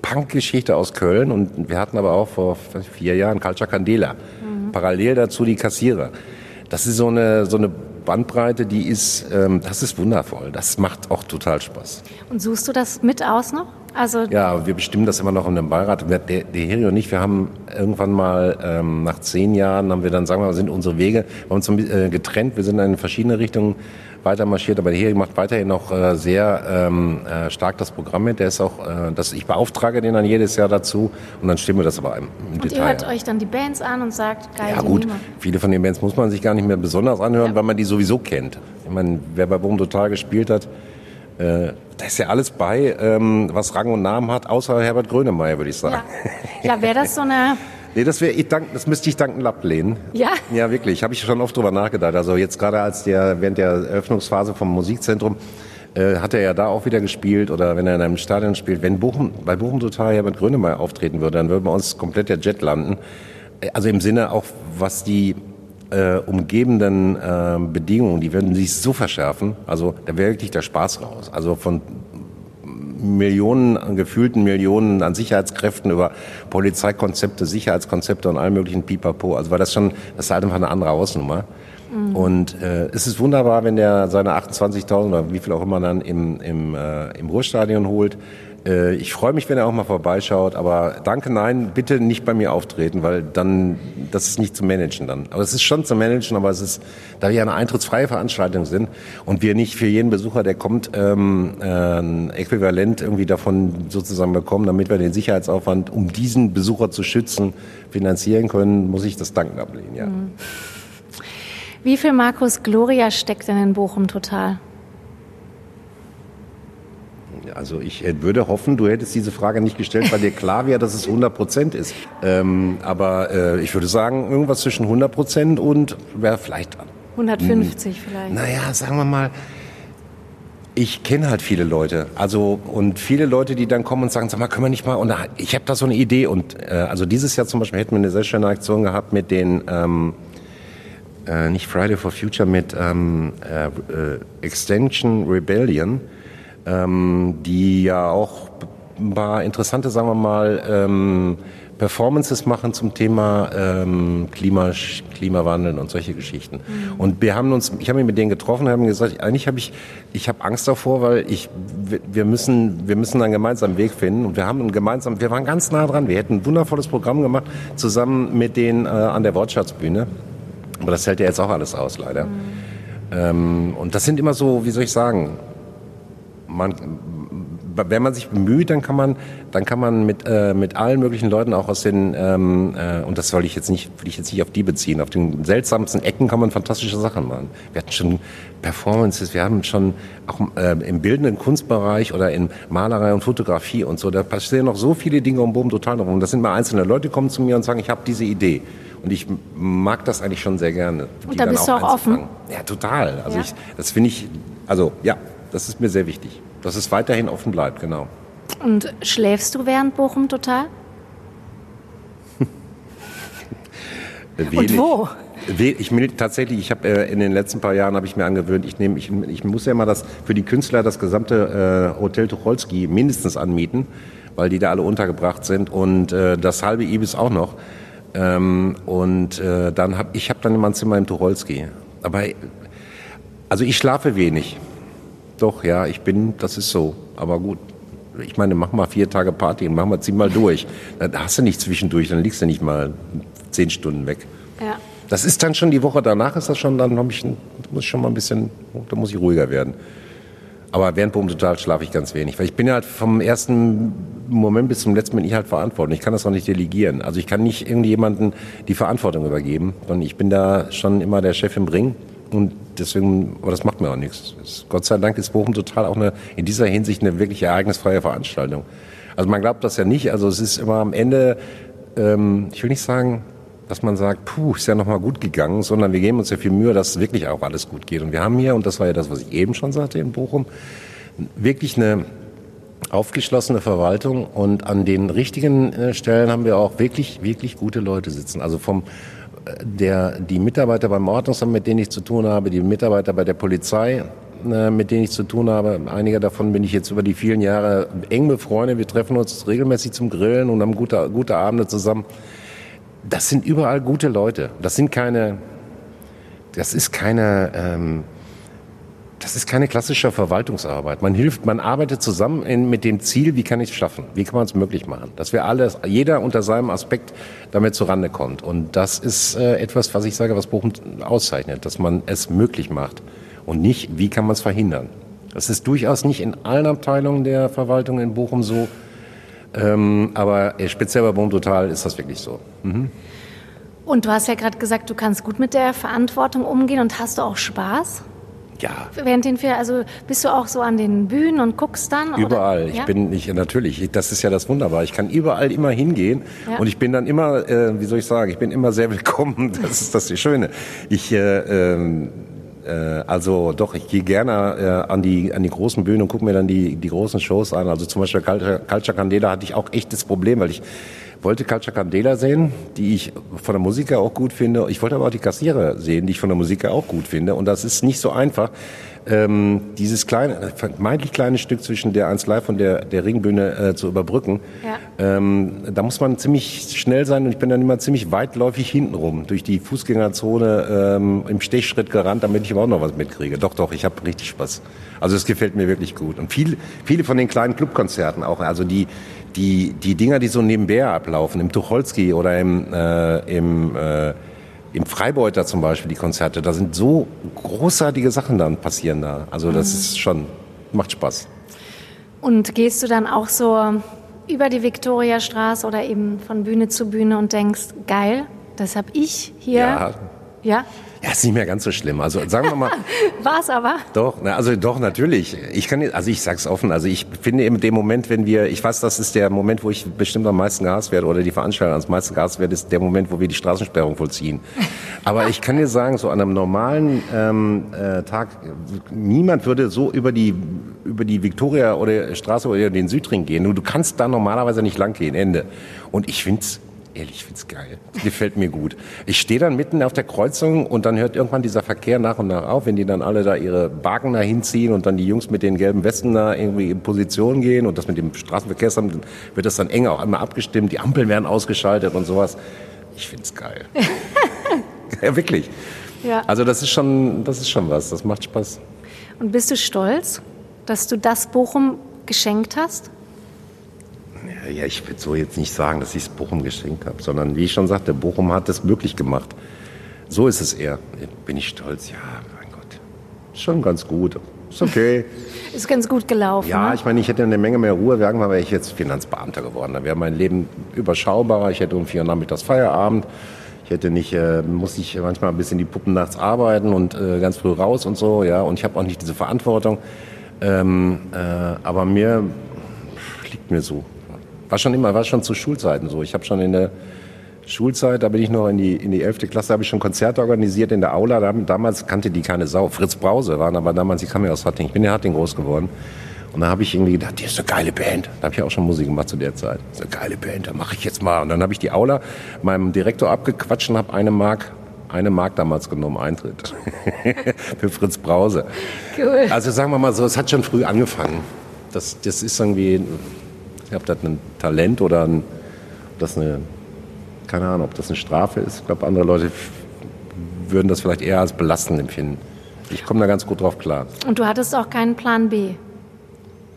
Punk-Geschichte aus Köln und wir hatten aber auch vor vier Jahren Culture Candela. Mhm. Parallel dazu die Kassierer. Das ist so eine, so eine Bandbreite, die ist, ähm, das ist wundervoll. Das macht auch total Spaß. Und suchst du das mit aus noch? Also ja, wir bestimmen das immer noch in dem Beirat. Der, der Heri und ich, wir haben irgendwann mal ähm, nach zehn Jahren haben wir dann, sagen wir mal, sind unsere Wege, wir haben uns äh, getrennt. Wir sind in verschiedene Richtungen weiter marschiert, aber der Heri macht weiterhin noch äh, sehr ähm, äh, stark das Programm mit. Der ist auch, äh, das, ich beauftrage den dann jedes Jahr dazu und dann stimmen wir das aber im, im und Detail. ihr hört euch dann die Bands an und sagt, geil, Ja gut, viele von den Bands muss man sich gar nicht mehr besonders anhören, ja. weil man die sowieso kennt. Ich meine, wer bei Boom Total gespielt hat, äh, da ist ja alles bei, ähm, was Rang und Namen hat, außer Herbert Grönemeyer, würde ich sagen. Ja, ja wäre das so eine... Nee, das wäre ich dank, das müsste ich danken ablehnen. Ja? Ja, wirklich. Habe ich schon oft drüber nachgedacht. Also jetzt gerade als der während der Eröffnungsphase vom Musikzentrum äh, hat er ja da auch wieder gespielt oder wenn er in einem Stadion spielt. Wenn Bochum, bei Bochum total Herbert Grönemeyer auftreten würde, dann würde bei uns komplett der Jet landen. Äh, also im Sinne auch, was die äh, umgebenden äh, Bedingungen, die würden sich so verschärfen. Also da wäre wirklich der Spaß raus. Also von Millionen, gefühlten Millionen an Sicherheitskräften über Polizeikonzepte, Sicherheitskonzepte und allen möglichen Pipapo. Also war das schon, das ist halt einfach eine andere Hausnummer. Mhm. Und äh, es ist wunderbar, wenn der seine 28.000 oder wie viel auch immer dann im, im, äh, im Ruhrstadion holt. Äh, ich freue mich, wenn er auch mal vorbeischaut, aber danke, nein, bitte nicht bei mir auftreten, weil dann, das ist nicht zu managen dann. Aber es ist schon zu managen, aber es ist, da wir eine eintrittsfreie Veranstaltung sind und wir nicht für jeden Besucher, der kommt, ähm, äh, Äquivalent irgendwie davon sozusagen bekommen, damit wir den Sicherheitsaufwand, um diesen Besucher zu schützen, finanzieren können, muss ich das Danken ablehnen, ja. Mhm. Wie viel Markus Gloria steckt denn in Bochum total? Also ich würde hoffen, du hättest diese Frage nicht gestellt, weil dir klar wäre, dass es 100 Prozent ist. Ähm, aber äh, ich würde sagen, irgendwas zwischen 100 Prozent und wäre vielleicht... 150 vielleicht. Naja, sagen wir mal, ich kenne halt viele Leute. Also und viele Leute, die dann kommen und sagen, sag mal, können wir nicht mal. Und ich habe da so eine Idee. Und äh, also dieses Jahr zum Beispiel hätten wir eine sehr schöne Aktion gehabt mit den ähm, äh, nicht Friday for Future mit ähm, äh, äh Extension Rebellion ähm, die ja auch ein paar interessante, sagen wir mal, ähm, Performances machen zum Thema ähm, Klima, Klimawandel und solche Geschichten. Mhm. Und wir haben uns, ich habe mich mit denen getroffen, haben gesagt, eigentlich habe ich, ich habe Angst davor, weil ich, wir müssen, wir müssen einen gemeinsamen Weg finden. Und wir haben einen gemeinsamen, wir waren ganz nah dran. Wir hätten ein wundervolles Programm gemacht zusammen mit denen äh, an der Wortschatzbühne. Aber das hält ja jetzt auch alles aus, leider. Mhm. Ähm, und das sind immer so, wie soll ich sagen, man, wenn man sich bemüht, dann kann man, dann kann man mit, äh, mit allen möglichen Leuten auch aus den, ähm, äh, und das soll ich jetzt nicht, will ich jetzt nicht auf die beziehen, auf den seltsamsten Ecken kann man fantastische Sachen machen. Wir hatten schon Performances, wir haben schon auch äh, im bildenden Kunstbereich oder in Malerei und Fotografie und so, da passieren noch so viele Dinge um Boom total. Und das sind mal einzelne Leute, die kommen zu mir und sagen, ich habe diese Idee. Und ich mag das eigentlich schon sehr gerne. Und da bist du auch offen? Ja, total. Also ja. ich, das finde ich, also ja, das ist mir sehr wichtig, dass es weiterhin offen bleibt, genau. Und schläfst du während Bochum total? Und wo? Ich will tatsächlich, ich habe äh, in den letzten paar Jahren habe ich mir angewöhnt, ich nehme, ich, ich muss ja mal das für die Künstler das gesamte äh, Hotel Tucholsky mindestens anmieten, weil die da alle untergebracht sind und äh, das halbe Ibis auch noch. Ähm, und äh, dann habe ich habe dann immer ein Zimmer im Tucholsky. Aber also ich schlafe wenig. Doch, ja, ich bin, das ist so. Aber gut, ich meine, mach mal vier Tage Party und mach mal, zieh mal durch. Da hast du nicht zwischendurch, dann liegst du nicht mal zehn Stunden weg. Ja. Das ist dann schon die Woche danach, ist das schon, dann ich, muss ich schon mal ein bisschen, da muss ich ruhiger werden. Aber während Boom total schlafe ich ganz wenig, weil ich bin ja halt vom ersten Moment bis zum letzten bin ich halt verantwortlich. Ich kann das auch nicht delegieren. Also ich kann nicht irgendjemanden die Verantwortung übergeben, sondern ich bin da schon immer der Chef im Ring. Und deswegen, aber das macht mir auch nichts. Gott sei Dank ist Bochum total auch eine, in dieser Hinsicht eine wirklich ereignisfreie Veranstaltung. Also man glaubt das ja nicht. Also es ist immer am Ende, ähm, ich will nicht sagen, dass man sagt, puh, ist ja nochmal gut gegangen, sondern wir geben uns ja viel Mühe, dass wirklich auch alles gut geht. Und wir haben hier, und das war ja das, was ich eben schon sagte in Bochum, wirklich eine aufgeschlossene Verwaltung und an den richtigen äh, Stellen haben wir auch wirklich, wirklich gute Leute sitzen. Also vom der, die Mitarbeiter beim Ordnungsamt, mit denen ich zu tun habe, die Mitarbeiter bei der Polizei, äh, mit denen ich zu tun habe. Einige davon bin ich jetzt über die vielen Jahre eng befreundet. Wir treffen uns regelmäßig zum Grillen und haben gute, gute Abende zusammen. Das sind überall gute Leute. Das sind keine, das ist keine, ähm, das ist keine klassische Verwaltungsarbeit. Man hilft, man arbeitet zusammen in, mit dem Ziel, wie kann ich es schaffen? Wie kann man es möglich machen? Dass wir alles, jeder unter seinem Aspekt damit zurande kommt. Und das ist äh, etwas, was ich sage, was Bochum auszeichnet, dass man es möglich macht und nicht, wie kann man es verhindern? Das ist durchaus nicht in allen Abteilungen der Verwaltung in Bochum so, ähm, aber speziell bei Bochum Total ist das wirklich so. Mhm. Und du hast ja gerade gesagt, du kannst gut mit der Verantwortung umgehen und hast du auch Spaß? Ja. Während den Ferien, also bist du auch so an den Bühnen und guckst dann? Überall. Oder? Ich ja? bin, ich, natürlich, das ist ja das Wunderbare. Ich kann überall immer hingehen ja. und ich bin dann immer, äh, wie soll ich sagen, ich bin immer sehr willkommen. Das ist das Schöne. Ich, äh, ähm, äh, also doch, ich gehe gerne äh, an, die, an die großen Bühnen und gucke mir dann die, die großen Shows an. Also zum Beispiel Culture, Culture Candela hatte ich auch echt das Problem, weil ich wollte Culture Candela sehen, die ich von der Musiker auch gut finde. Ich wollte aber auch die Kassierer sehen, die ich von der Musiker auch gut finde. Und das ist nicht so einfach. Ähm, dieses kleine, vermeintlich kleine Stück zwischen der 1 Live und der, der Ringbühne äh, zu überbrücken, ja. ähm, da muss man ziemlich schnell sein und ich bin dann immer ziemlich weitläufig hintenrum durch die Fußgängerzone ähm, im Stechschritt gerannt, damit ich überhaupt noch was mitkriege. Doch, doch, ich habe richtig Spaß. Also es gefällt mir wirklich gut. Und viel, viele von den kleinen Clubkonzerten auch, also die, die, die Dinger, die so nebenbei ablaufen, im Tucholsky oder im, äh, im, äh, im Freibeuter zum Beispiel, die Konzerte, da sind so großartige Sachen dann passieren da. Also das mhm. ist schon, macht Spaß. Und gehst du dann auch so über die Viktoriastraße oder eben von Bühne zu Bühne und denkst, geil, das habe ich hier. Ja. Ja? Ja, ist nicht mehr ganz so schlimm. Also sagen wir mal. War's aber? Doch, na, also doch natürlich. Ich kann, also ich sag's offen. Also ich finde in dem Moment, wenn wir, ich weiß, das ist der Moment, wo ich bestimmt am meisten gehasst werde oder die Veranstaltung am meisten gehasst werde, ist der Moment, wo wir die Straßensperrung vollziehen. Aber ich kann dir sagen, so an einem normalen ähm, äh, Tag, niemand würde so über die über die Viktoria oder Straße oder den Südring gehen. Du, du kannst da normalerweise nicht lang gehen. Ende. Und ich find's ehrlich, ich find's geil. Das gefällt mir gut. Ich stehe dann mitten auf der Kreuzung und dann hört irgendwann dieser Verkehr nach und nach auf, wenn die dann alle da ihre Baken da hinziehen und dann die Jungs mit den gelben Westen da irgendwie in Position gehen und das mit dem Straßenverkehrsamt wird das dann eng auch einmal abgestimmt, die Ampeln werden ausgeschaltet und sowas. Ich find's geil. ja, wirklich. Ja. Also das ist schon, das ist schon was. Das macht Spaß. Und bist du stolz, dass du das Bochum geschenkt hast? Ja, ich würde so jetzt nicht sagen, dass ich es Bochum geschenkt habe, sondern wie ich schon sagte, Bochum hat es möglich gemacht. So ist es eher. Bin ich stolz? Ja, mein Gott. Schon ganz gut. ist okay. Ist ganz gut gelaufen. Ja, ne? ich meine, ich hätte eine Menge mehr Ruhe. Irgendwann wäre ich jetzt Finanzbeamter geworden. Dann wäre mein Leben überschaubarer. Ich hätte um vier Uhr nachmittags Feierabend. Ich hätte nicht, äh, muss ich manchmal ein bisschen die Puppen nachts arbeiten und äh, ganz früh raus und so, ja. Und ich habe auch nicht diese Verantwortung. Ähm, äh, aber mir liegt mir so. War schon immer, war schon zu Schulzeiten so. Ich habe schon in der Schulzeit, da bin ich noch in die, in die 11. Klasse, habe ich schon Konzerte organisiert in der Aula. Da, damals kannte die keine Sau. Fritz Brause waren aber damals, ich kam ja aus Hatting. Ich bin in Hatting groß geworden. Und da habe ich irgendwie gedacht, die ist eine geile Band. Da habe ich auch schon Musik gemacht zu der Zeit. Das ist eine geile Band, da mache ich jetzt mal. Und dann habe ich die Aula meinem Direktor abgequatscht und habe eine Mark, eine Mark damals genommen, Eintritt. Für Fritz Brause. Cool. Also sagen wir mal so, es hat schon früh angefangen. Das, das ist irgendwie, ich habe das ein Talent oder ein, das eine, keine Ahnung, ob das eine Strafe ist. Ich glaube, andere Leute würden das vielleicht eher als belastend empfinden. Ich komme da ganz gut drauf klar. Und du hattest auch keinen Plan B.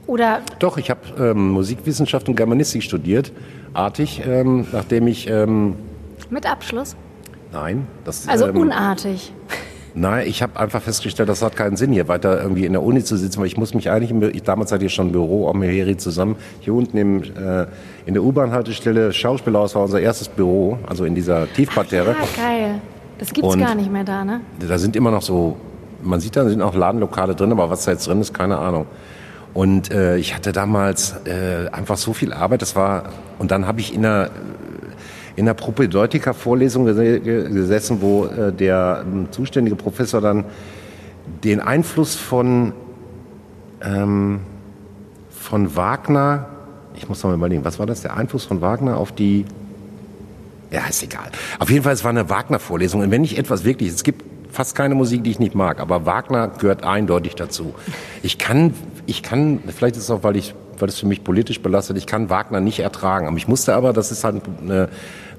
Oder Doch, ich habe ähm, Musikwissenschaft und Germanistik studiert, artig, ähm, nachdem ich, ähm, mit Abschluss? nein, das, Also ähm, unartig. Nein, ich habe einfach festgestellt, das hat keinen Sinn, hier weiter irgendwie in der Uni zu sitzen, weil ich muss mich eigentlich, ich, damals hatte ich schon ein Büro, auch mit Heri zusammen, hier unten im, äh, in der U-Bahn-Haltestelle, Schauspielhaus war unser erstes Büro, also in dieser Tiefparterre. Ja, geil. Das gibt's Und- gar nicht mehr da, ne? Da sind immer noch so, man sieht da sind auch Ladenlokale drin, aber was da jetzt drin ist, keine Ahnung. Und äh, ich hatte damals äh, einfach so viel Arbeit, das war, und dann habe ich in einer, in einer Propedeutika-Vorlesung gese- ge- gesessen, wo äh, der ähm, zuständige Professor dann den Einfluss von, ähm, von Wagner, ich muss noch mal überlegen, was war das, der Einfluss von Wagner auf die ja, ist egal. Auf jeden Fall, es war eine Wagner-Vorlesung. Und wenn ich etwas wirklich, es gibt fast keine Musik, die ich nicht mag, aber Wagner gehört eindeutig dazu. Ich kann, ich kann, vielleicht ist es auch, weil ich, weil es für mich politisch belastet, ich kann Wagner nicht ertragen. Aber ich musste aber, das ist halt eine,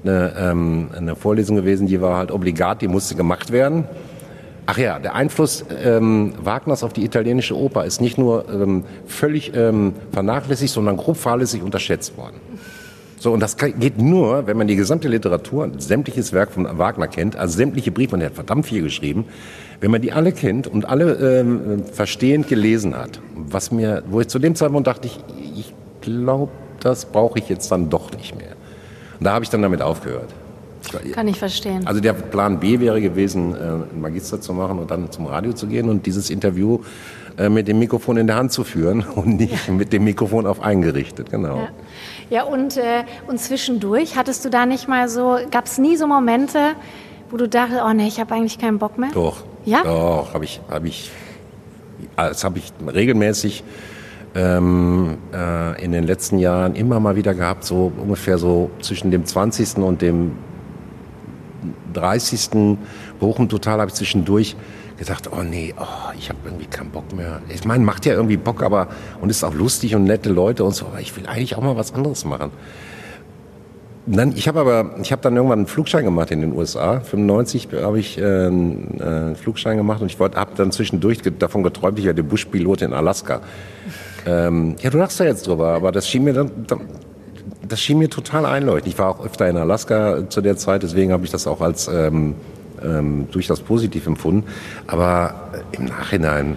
eine, ähm, eine Vorlesung gewesen, die war halt obligat, die musste gemacht werden. Ach ja, der Einfluss ähm, Wagners auf die italienische Oper ist nicht nur ähm, völlig ähm, vernachlässigt, sondern grob fahrlässig unterschätzt worden. So, und das geht nur, wenn man die gesamte Literatur, sämtliches Werk von Wagner kennt, also sämtliche Briefe, und er hat verdammt viel geschrieben, wenn man die alle kennt und alle ähm, verstehend gelesen hat, was mir, wo ich zu dem Zeitpunkt dachte, ich, ich glaube, das brauche ich jetzt dann doch nicht mehr. Und da habe ich dann damit aufgehört. Kann ich verstehen. Also der Plan B wäre gewesen, äh, einen Magister zu machen und dann zum Radio zu gehen und dieses Interview äh, mit dem Mikrofon in der Hand zu führen und nicht mit dem Mikrofon auf eingerichtet, genau. Ja, ja und, äh, und zwischendurch hattest du da nicht mal so, gab es nie so Momente, wo du dachtest, oh nee, ich habe eigentlich keinen Bock mehr? Doch. Ja? Doch, habe ich, habe ich, das habe ich regelmäßig ähm, äh, in den letzten Jahren immer mal wieder gehabt, so ungefähr so zwischen dem 20. und dem 30. Bochum total habe ich zwischendurch gedacht, oh nee, oh, ich habe irgendwie keinen Bock mehr. Ich meine, macht ja irgendwie Bock, aber und ist auch lustig und nette Leute und so, aber ich will eigentlich auch mal was anderes machen. Dann, ich habe aber, ich habe dann irgendwann einen Flugschein gemacht in den USA. 95 habe ich äh, einen äh, Flugschein gemacht und ich habe dann zwischendurch davon geträumt, ich werde Buschpilot in Alaska. Ähm, ja, du lachst da jetzt drüber, aber das schien mir dann, dann das schien mir total einleuchtend. Ich war auch öfter in Alaska zu der Zeit, deswegen habe ich das auch als ähm, ähm, durchaus positiv empfunden. Aber äh, im Nachhinein,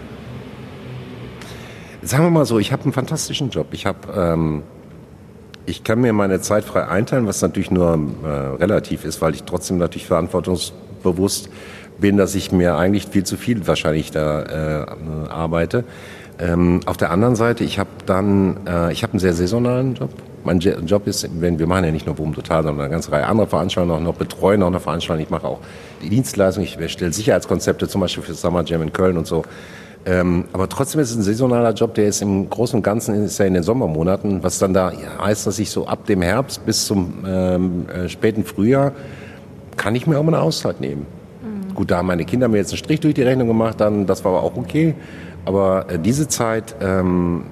sagen wir mal so, ich habe einen fantastischen Job. Ich habe, ähm, ich kann mir meine Zeit frei einteilen, was natürlich nur äh, relativ ist, weil ich trotzdem natürlich verantwortungsbewusst bin, dass ich mir eigentlich viel zu viel wahrscheinlich da äh, arbeite. Ähm, auf der anderen Seite, ich habe dann, äh, ich habe einen sehr saisonalen Job. Mein Je- Job ist, wenn wir machen ja nicht nur Boom Total, sondern eine ganze Reihe anderer Veranstaltungen, auch noch betreuen auch noch Veranstaltungen. Ich mache auch die Dienstleistung, ich stelle Sicherheitskonzepte zum Beispiel für Summer Jam in Köln und so. Ähm, aber trotzdem ist es ein saisonaler Job, der ist im Großen und Ganzen ist ja in den Sommermonaten, was dann da heißt, dass ich so ab dem Herbst bis zum ähm, äh, späten Frühjahr kann ich mir auch mal eine Auszeit nehmen. Gut, da haben meine Kinder mir jetzt einen Strich durch die Rechnung gemacht, dann das war aber auch okay. Aber äh, diese Zeit, ähm,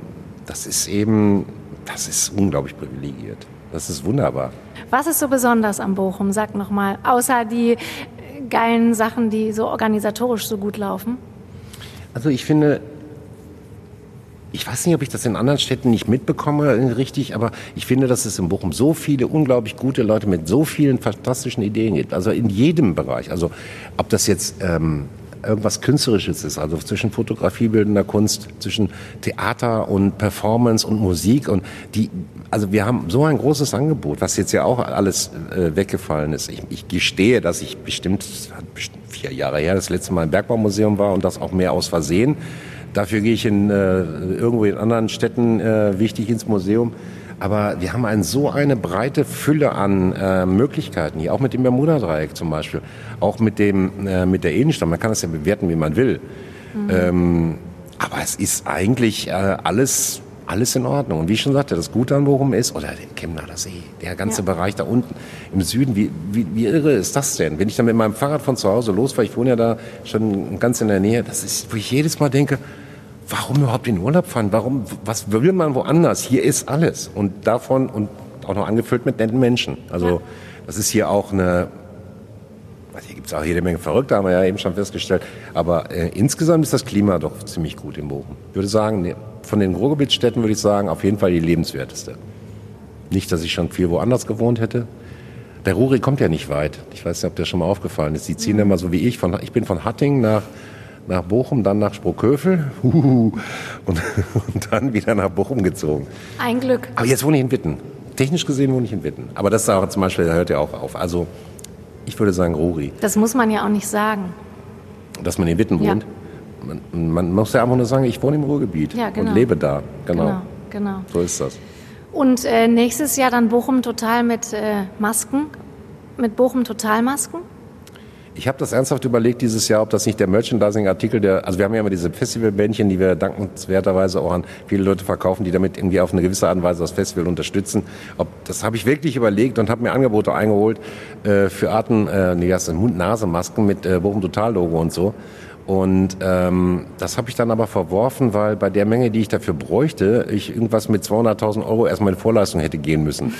das ist eben, das ist unglaublich privilegiert. Das ist wunderbar. Was ist so besonders am Bochum? Sag noch mal, außer die äh, geilen Sachen, die so organisatorisch so gut laufen. Also ich finde, ich weiß nicht, ob ich das in anderen Städten nicht mitbekomme richtig, aber ich finde, dass es in Bochum so viele unglaublich gute Leute mit so vielen fantastischen Ideen gibt. Also in jedem Bereich. Also ob das jetzt ähm, irgendwas Künstlerisches ist, also zwischen Fotografie, bildender Kunst, zwischen Theater und Performance und Musik und die, also wir haben so ein großes Angebot, was jetzt ja auch alles äh, weggefallen ist. Ich, ich gestehe, dass ich bestimmt, bestimmt vier Jahre her das letzte Mal im Bergbaumuseum war und das auch mehr aus Versehen. Dafür gehe ich in, äh, irgendwo in anderen Städten äh, wichtig ins Museum. Aber wir haben ein, so eine breite Fülle an äh, Möglichkeiten hier, auch mit dem Bermuda-Dreieck zum Beispiel, auch mit, dem, äh, mit der Innenstadt. Man kann das ja bewerten, wie man will. Mhm. Ähm, aber es ist eigentlich äh, alles, alles in Ordnung. Und wie ich schon sagte, das Gute an Bochum ist, oder den Chemnader See, der ganze ja. Bereich da unten im Süden, wie, wie, wie irre ist das denn? Wenn ich dann mit meinem Fahrrad von zu Hause losfahre, ich wohne ja da schon ganz in der Nähe, das ist, wo ich jedes Mal denke, warum überhaupt in Urlaub fahren? Warum, was will man woanders? Hier ist alles. Und davon, und auch noch angefüllt mit netten Menschen. Also, ja. das ist hier auch eine, also hier gibt es auch jede Menge Verrückte, haben wir ja eben schon festgestellt. Aber äh, insgesamt ist das Klima doch ziemlich gut in Bochum. Ich würde sagen, von den Ruhrgebietsstädten würde ich sagen, auf jeden Fall die lebenswerteste. Nicht, dass ich schon viel woanders gewohnt hätte. Der Ruri kommt ja nicht weit. Ich weiß nicht, ob der schon mal aufgefallen ist. Die ziehen mhm. immer so wie ich. Von, ich bin von Hatting nach nach Bochum, dann nach Sprockhövel und, und, dann wieder nach Bochum gezogen. Ein Glück. Aber jetzt wohne ich in Witten. Technisch gesehen wohne ich in Witten. Aber das ist auch zum Beispiel, da hört ja auch auf. Also ich würde sagen Ruri. Das muss man ja auch nicht sagen. Dass man in Witten wohnt? Ja. Man, man, muss ja einfach nur sagen, ich wohne im Ruhrgebiet ja, genau. und lebe da. Genau. genau. genau. So ist das. Und äh, nächstes Jahr dann Bochum total mit äh, Masken, mit Bochum Totalmasken? Ich habe das ernsthaft überlegt dieses Jahr, ob das nicht der Merchandising-Artikel, der, also wir haben ja immer diese Festivalbändchen, die wir dankenswerterweise auch an viele Leute verkaufen, die damit irgendwie auf eine gewisse Art und Weise das Festival unterstützen. Ob, das habe ich wirklich überlegt und habe mir Angebote eingeholt äh, für Arten, äh, nee, das sind Mund-Nase-Masken mit äh, Bochum Total-Logo und so. Und ähm, das habe ich dann aber verworfen, weil bei der Menge, die ich dafür bräuchte, ich irgendwas mit 200.000 Euro erstmal in Vorleistung hätte gehen müssen.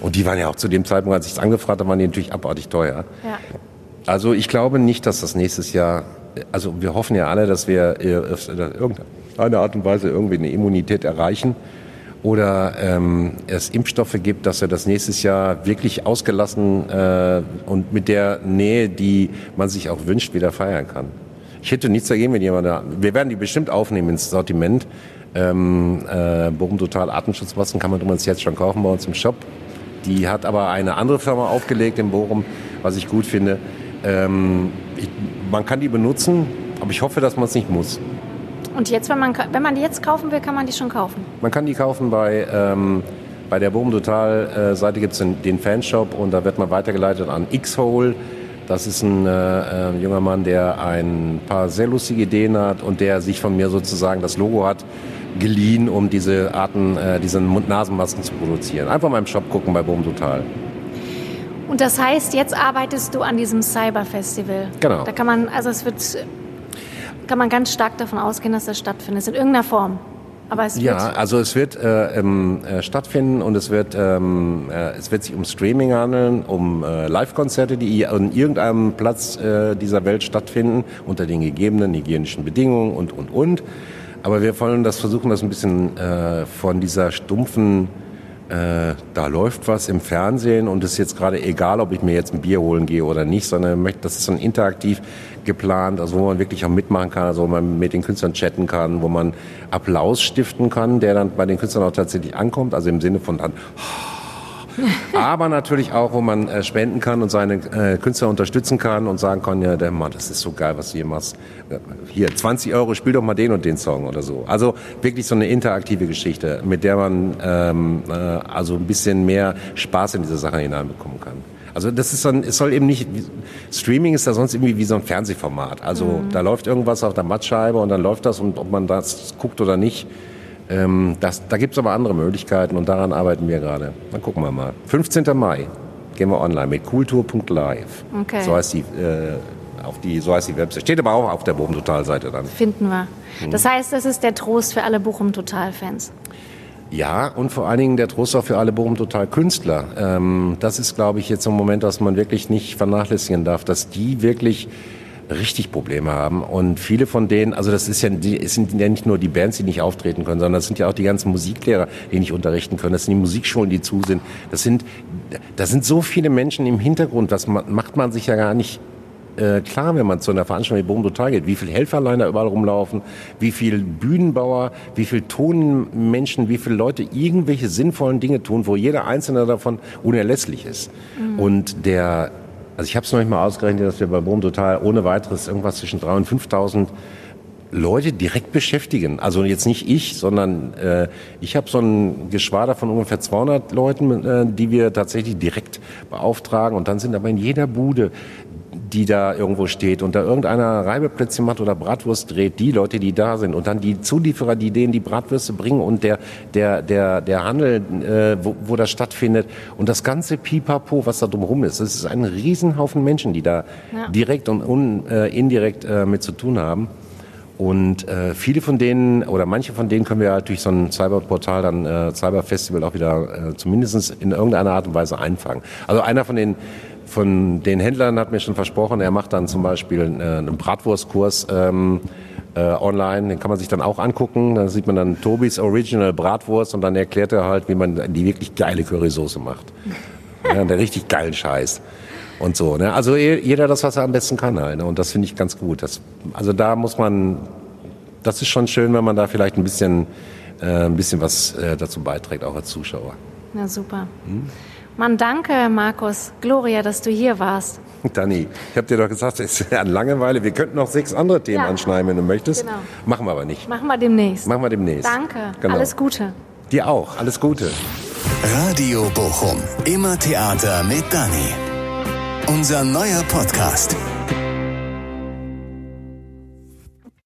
Und die waren ja auch zu dem Zeitpunkt, als ich es angefragt habe, waren die natürlich abartig teuer. Ja. Also ich glaube nicht, dass das nächstes Jahr, also wir hoffen ja alle, dass wir in irgendeiner Art und Weise irgendwie eine Immunität erreichen oder ähm, es Impfstoffe gibt, dass wir das nächstes Jahr wirklich ausgelassen äh, und mit der Nähe, die man sich auch wünscht, wieder feiern kann. Ich hätte nichts dagegen, wenn jemand da, wir werden die bestimmt aufnehmen ins Sortiment. Ähm, äh, Bochum Total Artenschutzmasken kann man übrigens jetzt schon kaufen bei uns im Shop. Die hat aber eine andere Firma aufgelegt in Bochum, was ich gut finde. Ähm, ich, man kann die benutzen, aber ich hoffe, dass man es nicht muss. Und jetzt, wenn man, wenn man die jetzt kaufen will, kann man die schon kaufen? Man kann die kaufen bei, ähm, bei der Boom Total Seite gibt es den, den, Fanshop und da wird man weitergeleitet an X-Hole. Das ist ein äh, äh, junger Mann, der ein paar sehr lustige Ideen hat und der sich von mir sozusagen das Logo hat geliehen, um diese Arten, äh, diese Mund-Nasen-Masken zu produzieren. Einfach mal im Shop gucken bei Boom Total. Und das heißt, jetzt arbeitest du an diesem Cyber-Festival. Genau. Da kann man, also es wird, kann man ganz stark davon ausgehen, dass das stattfindet, in irgendeiner Form. Aber es ja, also es wird äh, ähm, äh, stattfinden und es wird, ähm, äh, es wird sich um Streaming handeln, um äh, Live-Konzerte, die an irgendeinem Platz äh, dieser Welt stattfinden, unter den gegebenen hygienischen Bedingungen und, und, und. Aber wir wollen das versuchen, das ein bisschen äh, von dieser stumpfen äh, da läuft was im Fernsehen und es ist jetzt gerade egal, ob ich mir jetzt ein Bier holen gehe oder nicht, sondern das ist dann interaktiv geplant, also wo man wirklich auch mitmachen kann, also wo man mit den Künstlern chatten kann, wo man Applaus stiften kann, der dann bei den Künstlern auch tatsächlich ankommt, also im Sinne von dann aber natürlich auch, wo man äh, spenden kann und seine äh, Künstler unterstützen kann und sagen kann, ja, der Mann, das ist so geil, was du hier machst. Äh, hier, 20 Euro, spiel doch mal den und den Song oder so. Also wirklich so eine interaktive Geschichte, mit der man ähm, äh, also ein bisschen mehr Spaß in diese Sache hineinbekommen kann. Also das ist dann, es soll eben nicht, Streaming ist da sonst irgendwie wie so ein Fernsehformat. Also mhm. da läuft irgendwas auf der Mattscheibe und dann läuft das und ob man das guckt oder nicht, ähm, das, da gibt es aber andere Möglichkeiten und daran arbeiten wir gerade. Dann gucken wir mal. 15. Mai gehen wir online mit cooltour.live. Okay. So heißt die, äh, auf die, so heißt die Website. Steht aber auch auf der Bochum Total Seite dann. Finden wir. Mhm. Das heißt, das ist der Trost für alle Bochum Total Fans. Ja, und vor allen Dingen der Trost auch für alle Bochum Total Künstler. Ähm, das ist, glaube ich, jetzt ein Moment, das man wirklich nicht vernachlässigen darf, dass die wirklich richtig Probleme haben. Und viele von denen, also das ist ja, es sind ja nicht nur die Bands, die nicht auftreten können, sondern das sind ja auch die ganzen Musiklehrer, die nicht unterrichten können. Das sind die Musikschulen, die zu sind. Das sind, das sind so viele Menschen im Hintergrund. Das macht man sich ja gar nicht äh, klar, wenn man zu einer Veranstaltung wie Boom Total geht, wie viel Helferlein da überall rumlaufen, wie viel Bühnenbauer, wie viel Tonmenschen, wie viele Leute irgendwelche sinnvollen Dinge tun, wo jeder einzelne davon unerlässlich ist. Mhm. Und der, also ich habe es noch nicht mal ausgerechnet, dass wir bei Boom Total ohne weiteres irgendwas zwischen 3.000 und 5.000 Leute direkt beschäftigen. Also jetzt nicht ich, sondern äh, ich habe so ein Geschwader von ungefähr 200 Leuten, äh, die wir tatsächlich direkt beauftragen. Und dann sind aber in jeder Bude die da irgendwo steht und da irgendeiner Reibeplätzchen macht oder Bratwurst dreht, die Leute, die da sind und dann die Zulieferer, die denen die Bratwürste bringen und der, der, der, der Handel, äh, wo, wo das stattfindet und das ganze Pipapo, was da drumherum ist. Es ist ein Riesenhaufen Menschen, die da ja. direkt und un, äh, indirekt äh, mit zu tun haben. Und äh, viele von denen oder manche von denen können wir halt durch so ein Cyberportal, dann äh, Cyberfestival auch wieder äh, zumindest in irgendeiner Art und Weise einfangen. Also einer von den von den Händlern hat mir schon versprochen, er macht dann zum Beispiel äh, einen Bratwurstkurs ähm, äh, online, den kann man sich dann auch angucken. Da sieht man dann Tobis Original Bratwurst und dann erklärt er halt, wie man die wirklich geile Currysoße macht. Ja, der richtig geilen Scheiß und so. Ne? Also jeder das, was er am besten kann halt. Ne? Und das finde ich ganz gut. Das, also da muss man, das ist schon schön, wenn man da vielleicht ein bisschen, äh, ein bisschen was äh, dazu beiträgt, auch als Zuschauer. Na super. Hm? Mann, danke, Markus. Gloria, dass du hier warst. Dani, ich habe dir doch gesagt, es ist an Langeweile. Wir könnten noch sechs andere Themen ja. anschneiden, wenn du möchtest. Genau. Machen wir aber nicht. Machen wir demnächst. Machen wir demnächst. Danke. Genau. Alles Gute. Dir auch. Alles Gute. Radio Bochum. Immer Theater mit Dani. Unser neuer Podcast.